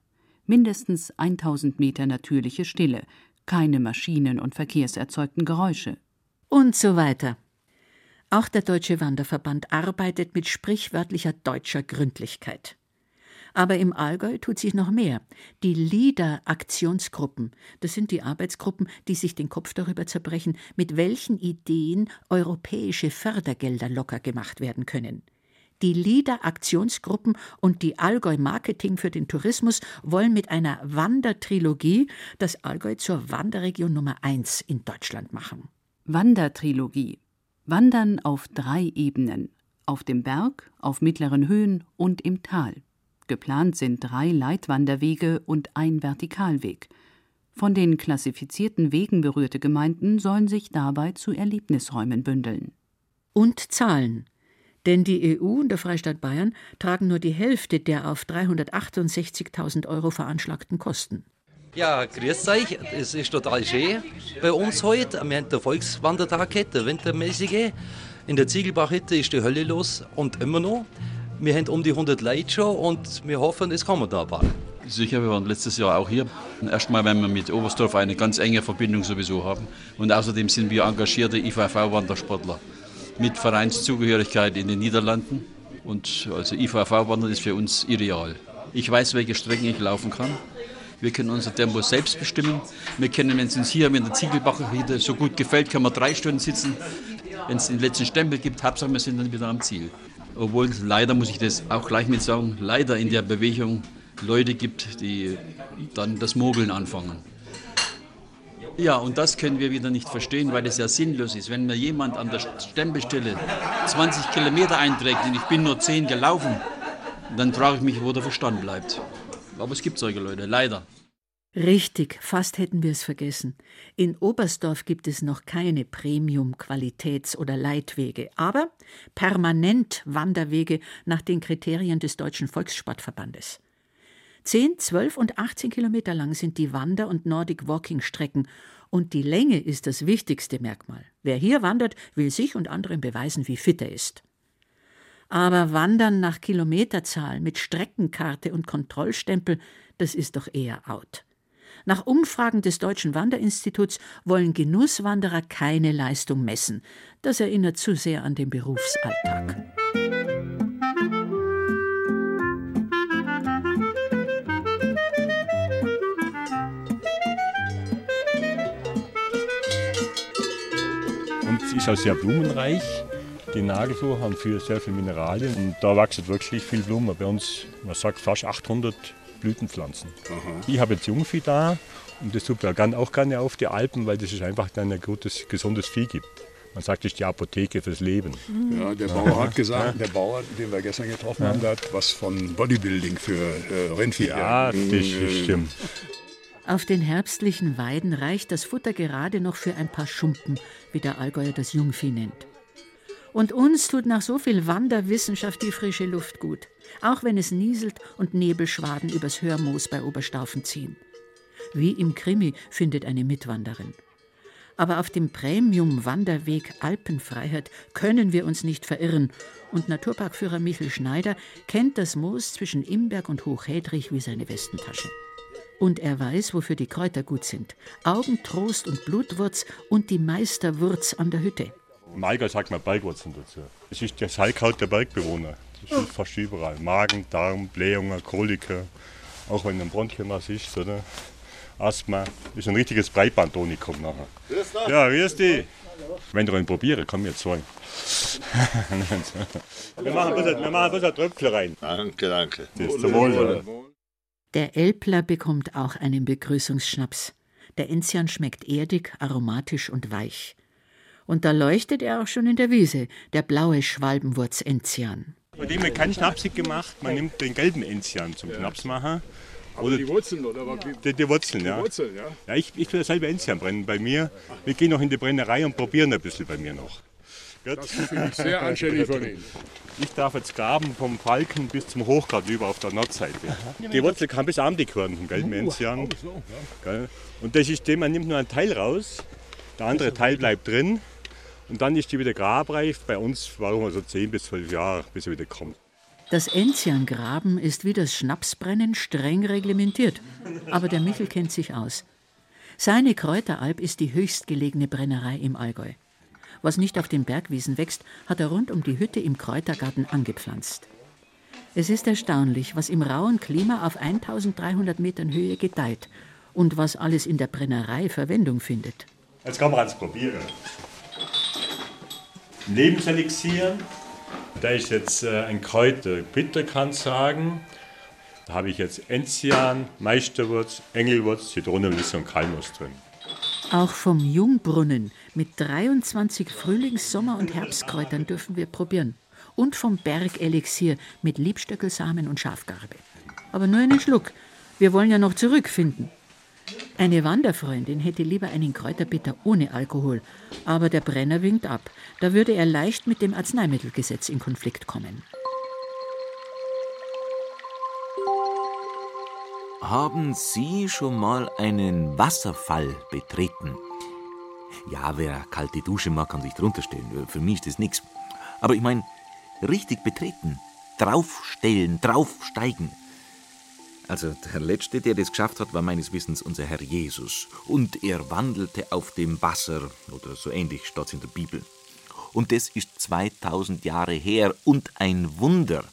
mindestens 1000 Meter natürliche Stille, keine Maschinen- und verkehrserzeugten Geräusche. Und so weiter. Auch der Deutsche Wanderverband arbeitet mit sprichwörtlicher deutscher Gründlichkeit. Aber im Allgäu tut sich noch mehr. Die LIDA-Aktionsgruppen, das sind die Arbeitsgruppen, die sich den Kopf darüber zerbrechen, mit welchen Ideen europäische Fördergelder locker gemacht werden können. Die LIDA-Aktionsgruppen und die Allgäu Marketing für den Tourismus wollen mit einer Wandertrilogie das Allgäu zur Wanderregion Nummer eins in Deutschland machen. Wandertrilogie. Wandern auf drei Ebenen. Auf dem Berg, auf mittleren Höhen und im Tal. Geplant sind drei Leitwanderwege und ein Vertikalweg. Von den klassifizierten Wegen berührte Gemeinden sollen sich dabei zu Erlebnisräumen bündeln. Und Zahlen. Denn die EU und der Freistaat Bayern tragen nur die Hälfte der auf 368.000 Euro veranschlagten Kosten. Ja, grüß euch. Es ist total schön bei uns heute. Wir haben den Volkswandertag gehabt, der wintermäßige. In der Ziegelbachhütte ist die Hölle los und immer noch. Wir haben um die 100 Leute schon und wir hoffen, es kommen da ein paar. Sicher, wir waren letztes Jahr auch hier. Erstmal, weil wir mit Oberstdorf eine ganz enge Verbindung sowieso haben. Und außerdem sind wir engagierte IVV-Wandersportler mit Vereinszugehörigkeit in den Niederlanden. Und also IVV-Wandern ist für uns ideal. Ich weiß, welche Strecken ich laufen kann. Wir können unser Tempo selbst bestimmen. Wir können, wenn es uns hier mit der Ziegelbacher wieder so gut gefällt, können wir drei Stunden sitzen. Wenn es den letzten Stempel gibt, Hauptsache wir sind dann wieder am Ziel. Obwohl leider, muss ich das auch gleich mit sagen, leider in der Bewegung Leute gibt, die dann das Mogeln anfangen. Ja, und das können wir wieder nicht verstehen, weil es ja sinnlos ist. Wenn mir jemand an der Stempelstelle 20 Kilometer einträgt und ich bin nur 10 gelaufen, dann frage ich mich, wo der Verstand bleibt. Aber es gibt solche Leute, leider. Richtig, fast hätten wir es vergessen. In Oberstdorf gibt es noch keine Premium-Qualitäts- oder Leitwege, aber permanent Wanderwege nach den Kriterien des Deutschen Volkssportverbandes. 10, 12 und 18 Kilometer lang sind die Wander- und Nordic-Walking-Strecken und die Länge ist das wichtigste Merkmal. Wer hier wandert, will sich und anderen beweisen, wie fit er ist. Aber Wandern nach Kilometerzahl mit Streckenkarte und Kontrollstempel, das ist doch eher out. Nach Umfragen des Deutschen Wanderinstituts wollen Genusswanderer keine Leistung messen. Das erinnert zu sehr an den Berufsalltag. Und es ist auch sehr blumenreich. Die Nagelfluhe haben viel, sehr viele Mineralien und da wachsen wirklich viel Blumen. Bei uns, man sagt fast 800 Blütenpflanzen. Aha. Ich habe jetzt Jungvieh da und das tut man auch gerne auf die Alpen, weil das ist einfach dann ein gutes, gesundes Vieh gibt. Man sagt, das ist die Apotheke fürs Leben. Ja, der Bauer hat gesagt, der Bauer, den wir gestern getroffen haben, der hat was von Bodybuilding für äh, Rindvieh. Ja, das stimmt. Auf den herbstlichen Weiden reicht das Futter gerade noch für ein paar Schumpen, wie der Allgäuer das Jungvieh nennt. Und uns tut nach so viel Wanderwissenschaft die frische Luft gut, auch wenn es nieselt und Nebelschwaden übers Hörmoos bei Oberstaufen ziehen. Wie im Krimi findet eine Mitwanderin. Aber auf dem Premium-Wanderweg Alpenfreiheit können wir uns nicht verirren. Und Naturparkführer Michel Schneider kennt das Moos zwischen Imberg und Hochhedrich wie seine Westentasche. Und er weiß, wofür die Kräuter gut sind. Augentrost und Blutwurz und die Meisterwurz an der Hütte. Allgäu sagt man Bergwurzeln dazu. Das ist das Heilkraut der Bergbewohner. Das ist fast überall. Magen, Darm, Blähungen, Koliker. Auch wenn ein Bronchienmass ist, oder? Asthma. Das ist ein richtiges Breitbandtonikum nachher. Ja, grüß dich. Wenn du einen probieren, komm jetzt zwei. wir machen bloß, wir machen ein Tröpfchen rein. Danke, danke. Das ist zum Wohl, oder? Der Elbler bekommt auch einen Begrüßungsschnaps. Der Enzian schmeckt erdig, aromatisch und weich. Und da leuchtet er auch schon in der Wiese, der blaue Schwalbenwurz-Enzian. Bei dem wird kein Schnapsig gemacht, man nimmt den gelben Enzian zum Schnaps machen. Oder die Wurzeln, oder? Die, die Wurzeln, ja. Die Wurzeln, ja. ja ich, ich will selber Enzian brennen bei mir. Wir gehen noch in die Brennerei und probieren ein bisschen bei mir noch. Gut? Das finde ich sehr anständig von Ihnen. Ich darf jetzt graben vom Falken bis zum Hochgrad über auf der Nordseite. Die Wurzel kann bis armdick werden vom gelben Enzian. Und das ist dem, man nimmt nur einen Teil raus, der andere Teil bleibt drin und dann ist die wieder grabreif. Bei uns brauchen wir so 10 bis 12 Jahre, bis er wieder kommt. Das Enziangraben ist wie das Schnapsbrennen streng reglementiert. Aber der Michel kennt sich aus. Seine Kräuteralb ist die höchstgelegene Brennerei im Allgäu. Was nicht auf den Bergwiesen wächst, hat er rund um die Hütte im Kräutergarten angepflanzt. Es ist erstaunlich, was im rauen Klima auf 1300 Metern Höhe gedeiht und was alles in der Brennerei Verwendung findet. Jetzt kann man es probieren. Lebenselixier, da ist jetzt äh, ein Kräuter bitter, kann sagen. Da habe ich jetzt Enzian, Meisterwurz, Engelwurz, Zitronenmelisse und Kalmus drin. Auch vom Jungbrunnen mit 23 Frühlings-, Sommer- und Herbstkräutern dürfen wir probieren. Und vom Bergelixier mit Liebstöckelsamen und Schafgarbe. Aber nur einen Schluck. Wir wollen ja noch zurückfinden. Eine Wanderfreundin hätte lieber einen Kräuterbitter ohne Alkohol, aber der Brenner winkt ab. Da würde er leicht mit dem Arzneimittelgesetz in Konflikt kommen. Haben Sie schon mal einen Wasserfall betreten? Ja, wer kalte Dusche mag, kann sich drunter stellen. Für mich ist das nichts. Aber ich meine, richtig betreten, draufstellen, draufsteigen. Also der Letzte, der das geschafft hat, war meines Wissens unser Herr Jesus. Und er wandelte auf dem Wasser, oder so ähnlich steht in der Bibel. Und das ist 2000 Jahre her und ein Wunder.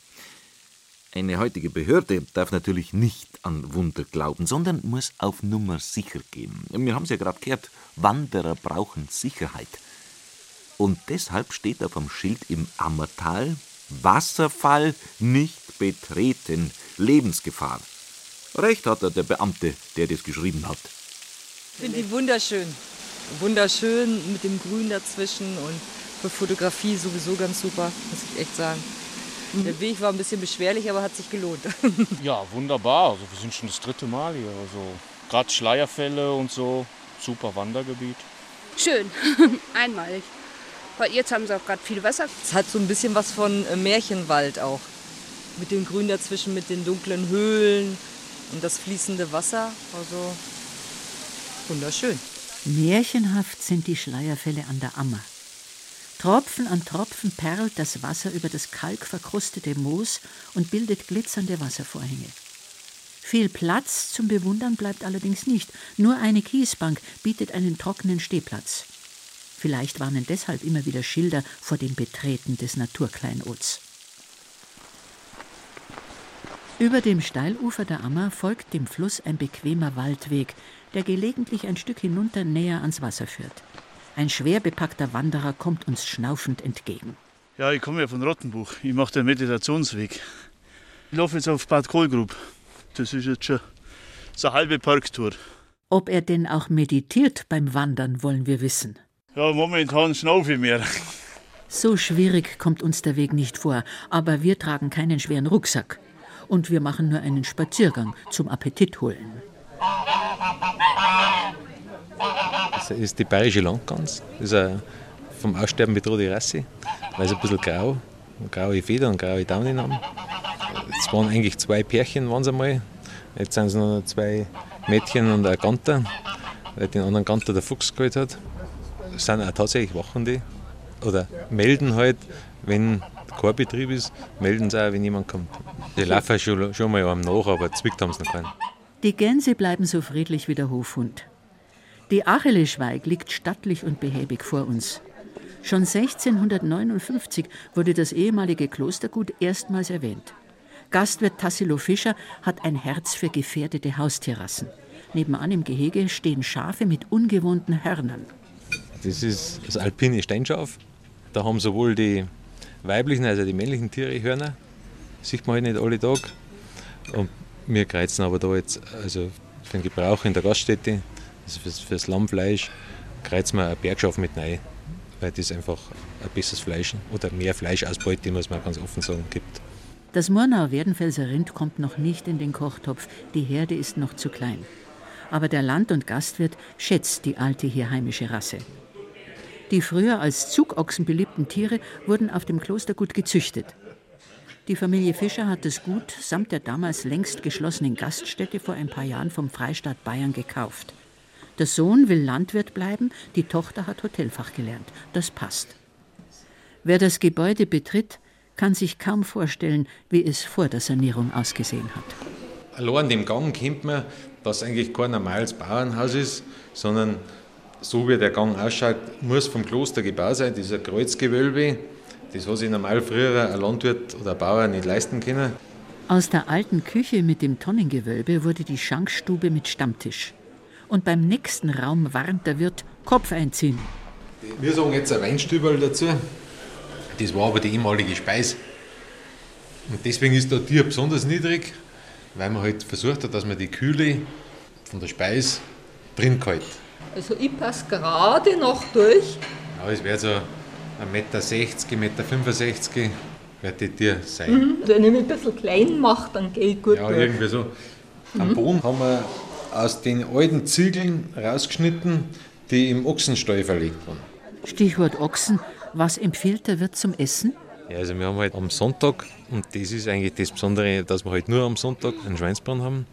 Eine heutige Behörde darf natürlich nicht an Wunder glauben, sondern muss auf Nummer sicher gehen. Wir haben es ja gerade gehört, Wanderer brauchen Sicherheit. Und deshalb steht auf dem Schild im Ammertal Wasserfall nicht betreten, Lebensgefahr. Recht hat er, der Beamte, der das geschrieben hat. Ich finde die wunderschön. Wunderschön mit dem Grün dazwischen und für Fotografie sowieso ganz super, muss ich echt sagen. Der Weg war ein bisschen beschwerlich, aber hat sich gelohnt. Ja, wunderbar. Also wir sind schon das dritte Mal hier. Also gerade Schleierfälle und so. Super Wandergebiet. Schön, einmalig. Weil jetzt haben sie auch gerade viel Wasser. Es hat so ein bisschen was von äh, Märchenwald auch. Mit dem Grün dazwischen, mit den dunklen Höhlen und das fließende Wasser. Also wunderschön. Märchenhaft sind die Schleierfälle an der Ammer. Tropfen an Tropfen perlt das Wasser über das kalkverkrustete Moos und bildet glitzernde Wasservorhänge. Viel Platz zum Bewundern bleibt allerdings nicht. Nur eine Kiesbank bietet einen trockenen Stehplatz. Vielleicht warnen deshalb immer wieder Schilder vor dem Betreten des Naturkleinods. Über dem Steilufer der Ammer folgt dem Fluss ein bequemer Waldweg, der gelegentlich ein Stück hinunter näher ans Wasser führt. Ein schwer bepackter Wanderer kommt uns schnaufend entgegen. Ja, ich komme ja von Rottenbuch. Ich mache den Meditationsweg. Ich laufe jetzt auf Bad Kohlgrub. Das ist jetzt schon so eine halbe Parktour. Ob er denn auch meditiert beim Wandern, wollen wir wissen. Ja, momentan schnaufe ich mehr. So schwierig kommt uns der Weg nicht vor, aber wir tragen keinen schweren Rucksack. Und wir machen nur einen Spaziergang zum Appetit holen. Das ist die bayerische Landgans. Das ist eine vom Aussterben bedrohte Rasse, weil sie ein bisschen grau, graue Federn und graue Daunen haben. Es waren eigentlich zwei Pärchen, waren sie einmal. Jetzt sind es noch zwei Mädchen und ein Ganter, weil den anderen Ganter der Fuchs geholt hat. sind auch tatsächlich Wachende oder melden halt, wenn kein Betrieb ist, melden sie auch, wenn jemand kommt. Die laufen schon, schon mal einem nach, aber zwickt haben sie noch keinen. Die Gänse bleiben so friedlich wie der Hofhund. Die Achilleschweig liegt stattlich und behäbig vor uns. Schon 1659 wurde das ehemalige Klostergut erstmals erwähnt. Gastwirt Tassilo Fischer hat ein Herz für gefährdete Haustierrassen. Nebenan im Gehege stehen Schafe mit ungewohnten Hörnern. Das ist das alpine Steinschaf. Da haben sowohl die weiblichen als auch die männlichen Tiere Hörner. Sieht man halt nicht alle Tag. Und wir kreuzen aber da jetzt, also für den Gebrauch in der Gaststätte, also fürs, fürs Lammfleisch, kreuzen wir ein Bergschaf mit rein. Weil das einfach ein besseres Fleisch oder mehr Fleischausbeute, muss man ganz offen sagen, gibt. Das Murnau-Werdenfelser Rind kommt noch nicht in den Kochtopf, die Herde ist noch zu klein. Aber der Land- und Gastwirt schätzt die alte hier heimische Rasse. Die früher als Zugochsen beliebten Tiere wurden auf dem Klostergut gezüchtet. Die Familie Fischer hat das Gut samt der damals längst geschlossenen Gaststätte vor ein paar Jahren vom Freistaat Bayern gekauft. Der Sohn will Landwirt bleiben, die Tochter hat Hotelfach gelernt. Das passt. Wer das Gebäude betritt, kann sich kaum vorstellen, wie es vor der Sanierung ausgesehen hat. Allein an dem Gang kennt man, dass eigentlich kein normales Bauernhaus ist, sondern so wie der Gang ausschaut, muss vom Kloster gebaut sein. Dieser Kreuzgewölbe, das hat sich normal früher ein Landwirt oder ein Bauer nicht leisten können. Aus der alten Küche mit dem Tonnengewölbe wurde die Schankstube mit Stammtisch. Und beim nächsten Raum warnt der Wirt Kopf einziehen. Wir sagen jetzt ein Weinstübel dazu. Das war aber die ehemalige Speis. Und deswegen ist der Tier besonders niedrig, weil man halt versucht hat, dass man die Kühle von der Speis drin hält. Also ich passe gerade noch durch. Ja, es wäre so 1,60 Meter, 1,65 Meter wird die Tier sein. Mhm. Wenn ich mich ein bisschen klein mache, dann geht gut Ja, durch. irgendwie so. Am Mhm. Boden haben wir aus den alten Ziegeln rausgeschnitten, die im Ochsenstall verlegt waren. Stichwort Ochsen. Was empfiehlt der Wirt zum Essen? Ja, also wir haben halt am Sonntag, und das ist eigentlich das Besondere, dass wir halt nur am Sonntag einen Schweinsbraten haben,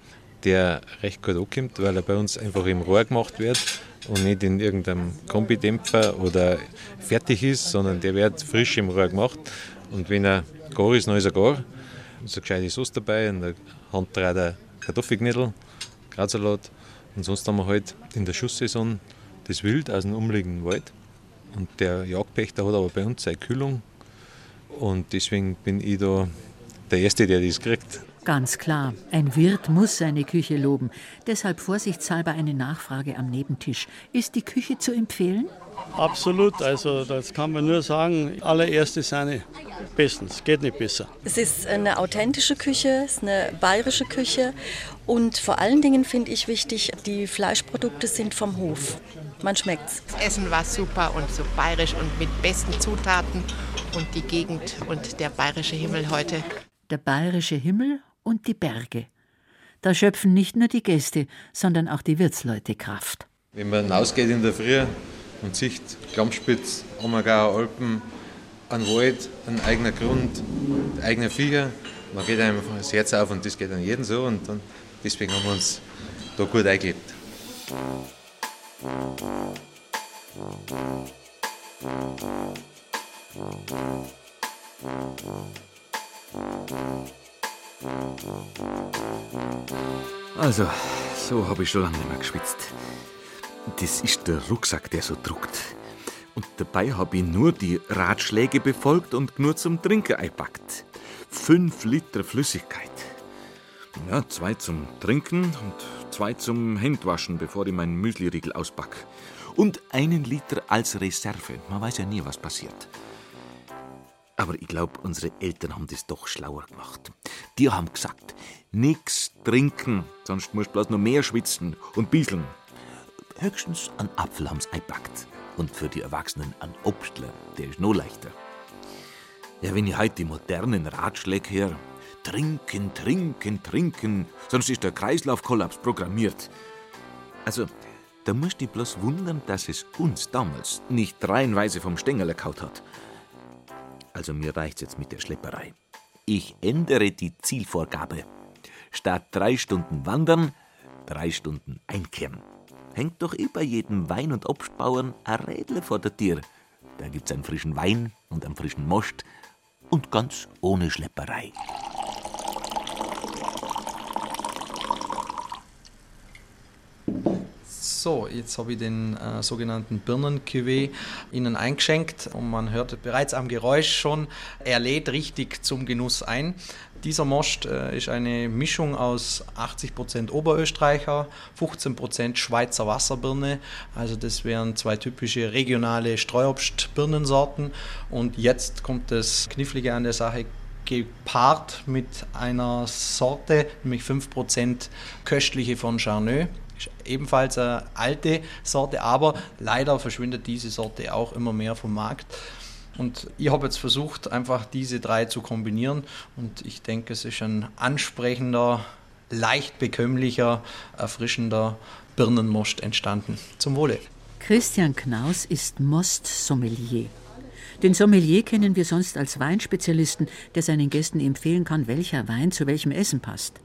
der recht gut ankommt, weil er bei uns einfach im Rohr gemacht wird und nicht in irgendeinem Kombidämpfer oder fertig ist, sondern der wird frisch im Rohr gemacht. Und wenn er gar ist, dann ist er gar. So eine gescheite Sauce dabei, und der Handdraht Kartoffelknödel, Krautsalat. Und sonst haben wir halt in der Schusssaison das Wild aus dem umliegenden Wald. Und der Jagdpächter hat aber bei uns seine Kühlung. Und deswegen bin ich da der Erste, der das kriegt. Ganz klar, ein Wirt muss seine Küche loben. Deshalb vorsichtshalber eine Nachfrage am Nebentisch. Ist die Küche zu empfehlen? Absolut, also das kann man nur sagen, allererste Sahne bestens, geht nicht besser. Es ist eine authentische Küche, es ist eine bayerische Küche und vor allen Dingen finde ich wichtig, die Fleischprodukte sind vom Hof. Man schmeckt's. Das Essen war super und so bayerisch und mit besten Zutaten und die Gegend und der bayerische Himmel heute. Der bayerische Himmel und die Berge. Da schöpfen nicht nur die Gäste, sondern auch die Wirtsleute Kraft. Wenn man hinausgeht in der Früh und sieht Klammspitz, Ammergauer Alpen, ein Wald, ein eigener Grund, eigene Viecher, dann geht einfach das Herz auf und das geht an jeden so und dann, deswegen haben wir uns da gut eingelebt. Also, so habe ich schon lange nicht mehr geschwitzt. Das ist der Rucksack, der so druckt. Und dabei habe ich nur die Ratschläge befolgt und nur zum Trinken eingepackt. Fünf Liter Flüssigkeit. Ja, zwei zum Trinken und zwei zum Händwaschen, bevor ich meinen Müsliriegel auspack. Und einen Liter als Reserve. Man weiß ja nie, was passiert. Aber ich glaube, unsere Eltern haben das doch schlauer gemacht. Die haben gesagt, nix trinken, sonst musst du bloß noch mehr schwitzen und bieseln. Höchstens einen Apfel haben's eingepackt. Und für die Erwachsenen ein Obstler, der ist noch leichter. Ja, wenn ich heute die modernen Ratschläge höre, trinken, trinken, trinken, sonst ist der Kreislaufkollaps programmiert. Also, da musst du bloß wundern, dass es uns damals nicht reihenweise vom Stängel erkaut hat. Also mir reicht's jetzt mit der Schlepperei. Ich ändere die Zielvorgabe. Statt drei Stunden wandern, drei Stunden einkehren. Hängt doch bei jedem Wein- und Obstbauern ein Rädle vor der Tür. Da gibt's einen frischen Wein und einen frischen Most und ganz ohne Schlepperei. So, jetzt habe ich den äh, sogenannten Birnen-Cuvée Ihnen eingeschenkt und man hört bereits am Geräusch schon, er lädt richtig zum Genuss ein. Dieser Most äh, ist eine Mischung aus 80% Oberösterreicher, 15% Schweizer Wasserbirne. Also das wären zwei typische regionale Streuobstbirnensorten. Und jetzt kommt das Knifflige an der Sache gepaart mit einer Sorte, nämlich 5% köstliche von Charneux. Ebenfalls eine alte Sorte, aber leider verschwindet diese Sorte auch immer mehr vom Markt. Und ich habe jetzt versucht, einfach diese drei zu kombinieren und ich denke, es ist ein ansprechender, leicht bekömmlicher, erfrischender Birnenmost entstanden. Zum Wohle. Christian Knaus ist Most-Sommelier. Den Sommelier kennen wir sonst als Weinspezialisten, der seinen Gästen empfehlen kann, welcher Wein zu welchem Essen passt.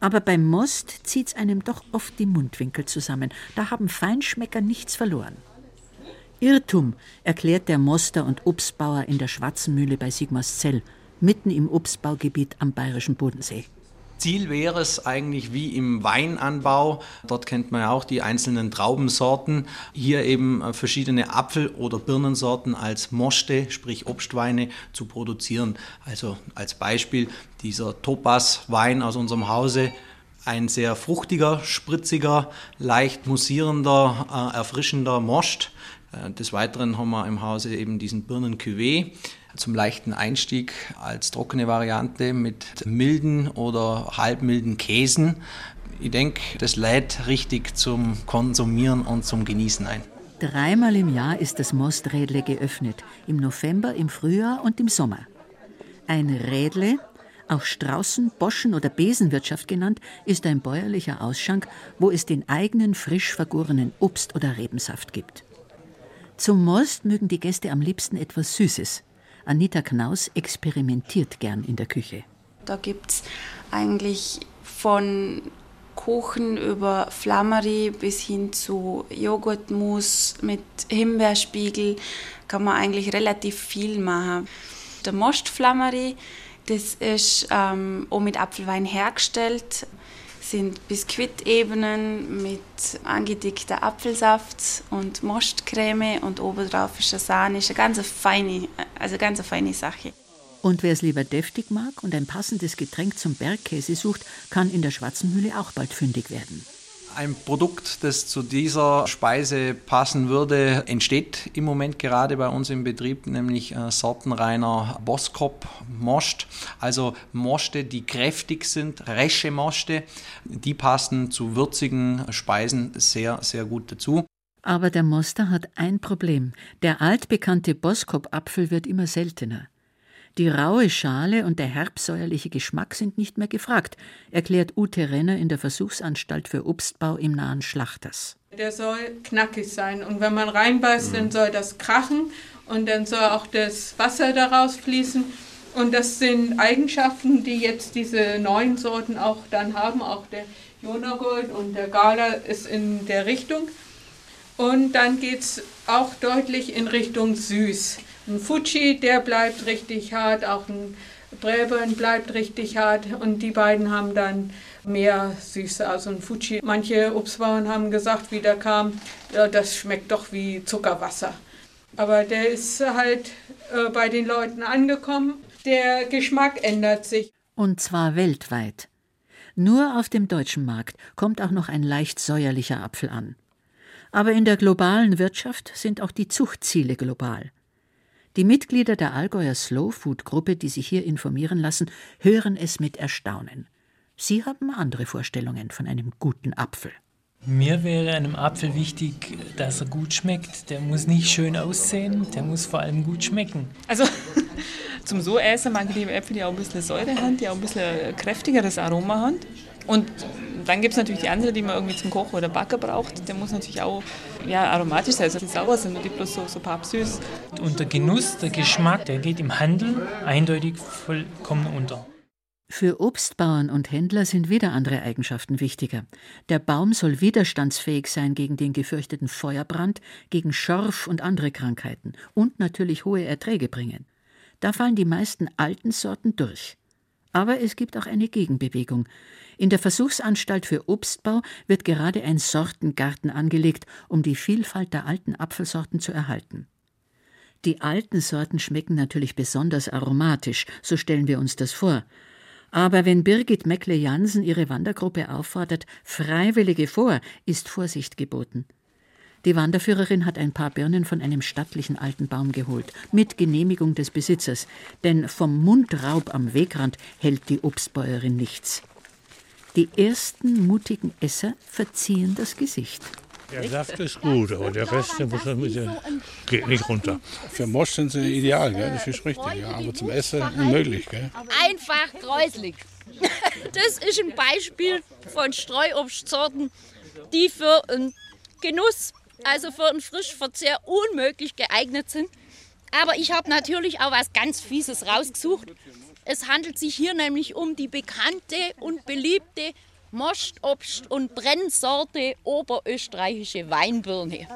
Aber beim Most zieht's einem doch oft die Mundwinkel zusammen. Da haben Feinschmecker nichts verloren. Irrtum, erklärt der Moster- und Obstbauer in der Schwarzenmühle bei Sigmarszell, mitten im Obstbaugebiet am bayerischen Bodensee. Ziel wäre es eigentlich wie im Weinanbau. Dort kennt man ja auch die einzelnen Traubensorten. Hier eben äh, verschiedene Apfel- oder Birnensorten als Moste, sprich Obstweine, zu produzieren. Also als Beispiel dieser Topaz-Wein aus unserem Hause. Ein sehr fruchtiger, spritziger, leicht musierender, äh, erfrischender Most. Äh, des Weiteren haben wir im Hause eben diesen Birnen-Cuvée zum leichten Einstieg als trockene Variante mit milden oder halbmilden Käsen. Ich denke, das lädt richtig zum Konsumieren und zum Genießen ein. Dreimal im Jahr ist das Mosträdle geöffnet, im November, im Frühjahr und im Sommer. Ein Rädle, auch Straußen, Boschen oder Besenwirtschaft genannt, ist ein bäuerlicher Ausschank, wo es den eigenen frisch vergorenen Obst- oder Rebensaft gibt. Zum Most mögen die Gäste am liebsten etwas Süßes. Anita Knaus experimentiert gern in der Küche. Da gibt es eigentlich von Kuchen über Flammerie bis hin zu Joghurtmus mit Himbeerspiegel kann man eigentlich relativ viel machen. Der Mostflammerie, das ist ähm, auch mit Apfelwein hergestellt sind Biskuitebenen mit angedickter Apfelsaft und Mostcreme und obendrauf ist eine Sahne. Ist eine ganz feine, also ganz feine Sache. Und wer es lieber deftig mag und ein passendes Getränk zum Bergkäse sucht, kann in der Schwarzenmühle auch bald fündig werden. Ein Produkt, das zu dieser Speise passen würde, entsteht im Moment gerade bei uns im Betrieb, nämlich äh, sortenreiner Boskop Most. Also Moste, die kräftig sind, resche Moste, die passen zu würzigen Speisen sehr, sehr gut dazu. Aber der Moster hat ein Problem. Der altbekannte Boskop-Apfel wird immer seltener. Die raue Schale und der herbsäuerliche Geschmack sind nicht mehr gefragt, erklärt Ute Renner in der Versuchsanstalt für Obstbau im nahen Schlachters. Der soll knackig sein und wenn man reinbeißt, dann soll das krachen und dann soll auch das Wasser daraus fließen. Und das sind Eigenschaften, die jetzt diese neuen Sorten auch dann haben. Auch der Jonagold und der Gala ist in der Richtung. Und dann geht es auch deutlich in Richtung süß. Ein Fuji, der bleibt richtig hart, auch ein Bräbern bleibt richtig hart und die beiden haben dann mehr Süße. Also ein Fuji, manche Obstbauern haben gesagt, wie der kam, ja, das schmeckt doch wie Zuckerwasser. Aber der ist halt äh, bei den Leuten angekommen. Der Geschmack ändert sich. Und zwar weltweit. Nur auf dem deutschen Markt kommt auch noch ein leicht säuerlicher Apfel an. Aber in der globalen Wirtschaft sind auch die Zuchtziele global. Die Mitglieder der Allgäuer Slow Food Gruppe, die sich hier informieren lassen, hören es mit Erstaunen. Sie haben andere Vorstellungen von einem guten Apfel. Mir wäre einem Apfel wichtig, dass er gut schmeckt. Der muss nicht schön aussehen, der muss vor allem gut schmecken. Also zum so essen mag ich die Äpfel, die auch ein bisschen Säure haben, die auch ein bisschen kräftigeres Aroma haben. Und dann gibt es natürlich die andere, die man irgendwie zum Kochen oder Backen braucht. Der muss natürlich auch ja, aromatisch sein, also die sauer sind und die bloß so, so pappsüß. Und der Genuss, der Geschmack, der geht im Handeln eindeutig vollkommen unter. Für Obstbauern und Händler sind wieder andere Eigenschaften wichtiger. Der Baum soll widerstandsfähig sein gegen den gefürchteten Feuerbrand, gegen Schorf und andere Krankheiten und natürlich hohe Erträge bringen. Da fallen die meisten alten Sorten durch. Aber es gibt auch eine Gegenbewegung. In der Versuchsanstalt für Obstbau wird gerade ein Sortengarten angelegt, um die Vielfalt der alten Apfelsorten zu erhalten. Die alten Sorten schmecken natürlich besonders aromatisch, so stellen wir uns das vor. Aber wenn Birgit Meckle-Jansen ihre Wandergruppe auffordert, Freiwillige vor, ist Vorsicht geboten. Die Wanderführerin hat ein paar Birnen von einem stattlichen alten Baum geholt, mit Genehmigung des Besitzers, denn vom Mundraub am Wegrand hält die Obstbäuerin nichts. Die ersten mutigen Esser verziehen das Gesicht. Der Saft ist gut, aber der Rest der muss, der geht nicht runter. Für Mosch sind sie ideal, gell? das ist richtig. Ja, aber zum Essen unmöglich. Gell? Einfach gräuslig. Das ist ein Beispiel von Streuobstsorten, die für einen Genuss, also für einen Frischverzehr unmöglich geeignet sind. Aber ich habe natürlich auch was ganz Fieses rausgesucht. Es handelt sich hier nämlich um die bekannte und beliebte Mostobst- und Brennsorte oberösterreichische Weinbirne.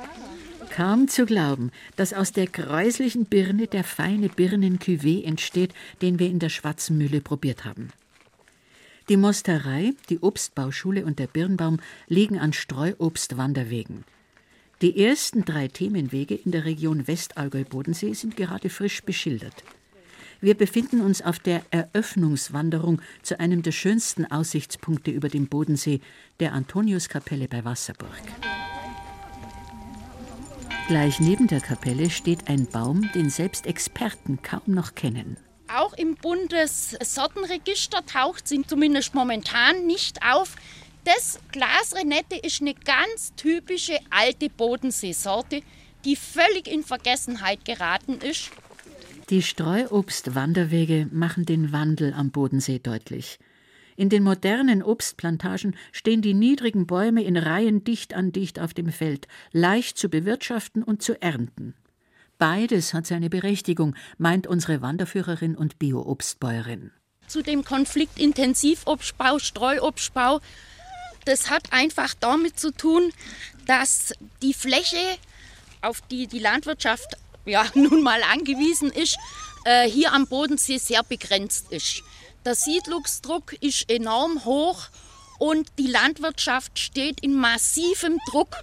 Kaum zu glauben, dass aus der gräuslichen Birne der feine Birnen-Cuvée entsteht, den wir in der Schwarzen probiert haben. Die Mosterei, die Obstbauschule und der Birnbaum liegen an Streuobstwanderwegen. Die ersten drei Themenwege in der Region Westallgäu-Bodensee sind gerade frisch beschildert. Wir befinden uns auf der Eröffnungswanderung zu einem der schönsten Aussichtspunkte über dem Bodensee, der Antoniuskapelle bei Wasserburg. Gleich neben der Kapelle steht ein Baum, den selbst Experten kaum noch kennen. Auch im Bundessortenregister taucht sie zumindest momentan nicht auf. Das Glasrenette ist eine ganz typische alte Bodenseesorte, die völlig in Vergessenheit geraten ist die Streuobstwanderwege machen den Wandel am Bodensee deutlich. In den modernen Obstplantagen stehen die niedrigen Bäume in Reihen dicht an dicht auf dem Feld, leicht zu bewirtschaften und zu ernten. Beides hat seine Berechtigung, meint unsere Wanderführerin und Bio-Obstbäuerin. Zu dem Konflikt Intensivobstbau, Streuobstbau, das hat einfach damit zu tun, dass die Fläche, auf die die Landwirtschaft ja, nun mal angewiesen ist, äh, hier am Bodensee sehr begrenzt ist. Der Siedlungsdruck ist enorm hoch und die Landwirtschaft steht in massivem Druck,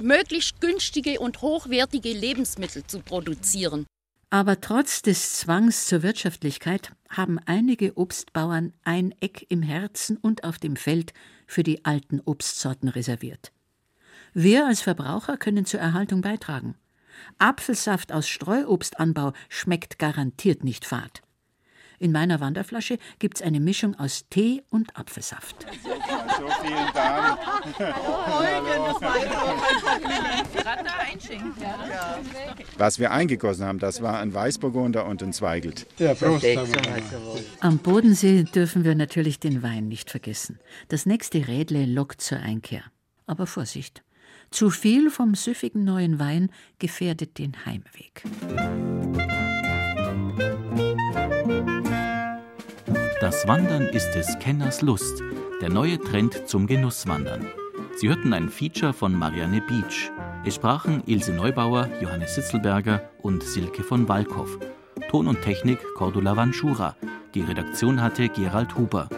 möglichst günstige und hochwertige Lebensmittel zu produzieren. Aber trotz des Zwangs zur Wirtschaftlichkeit haben einige Obstbauern ein Eck im Herzen und auf dem Feld für die alten Obstsorten reserviert. Wir als Verbraucher können zur Erhaltung beitragen. Apfelsaft aus Streuobstanbau schmeckt garantiert nicht fad. In meiner Wanderflasche gibt's eine Mischung aus Tee und Apfelsaft. So, vielen Dank. Was wir eingegossen haben, das war ein Weißburgunder und ein Zweigelt. Ja, Prost. Am Bodensee dürfen wir natürlich den Wein nicht vergessen. Das nächste Rädle lockt zur Einkehr. Aber Vorsicht. Zu viel vom süffigen neuen Wein gefährdet den Heimweg. Das Wandern ist des Kenners Lust, der neue Trend zum Genusswandern. Sie hörten ein Feature von Marianne Beach. Es sprachen Ilse Neubauer, Johannes Sitzelberger und Silke von Walkow. Ton und Technik Cordula Vanschura. Die Redaktion hatte Gerald Huber.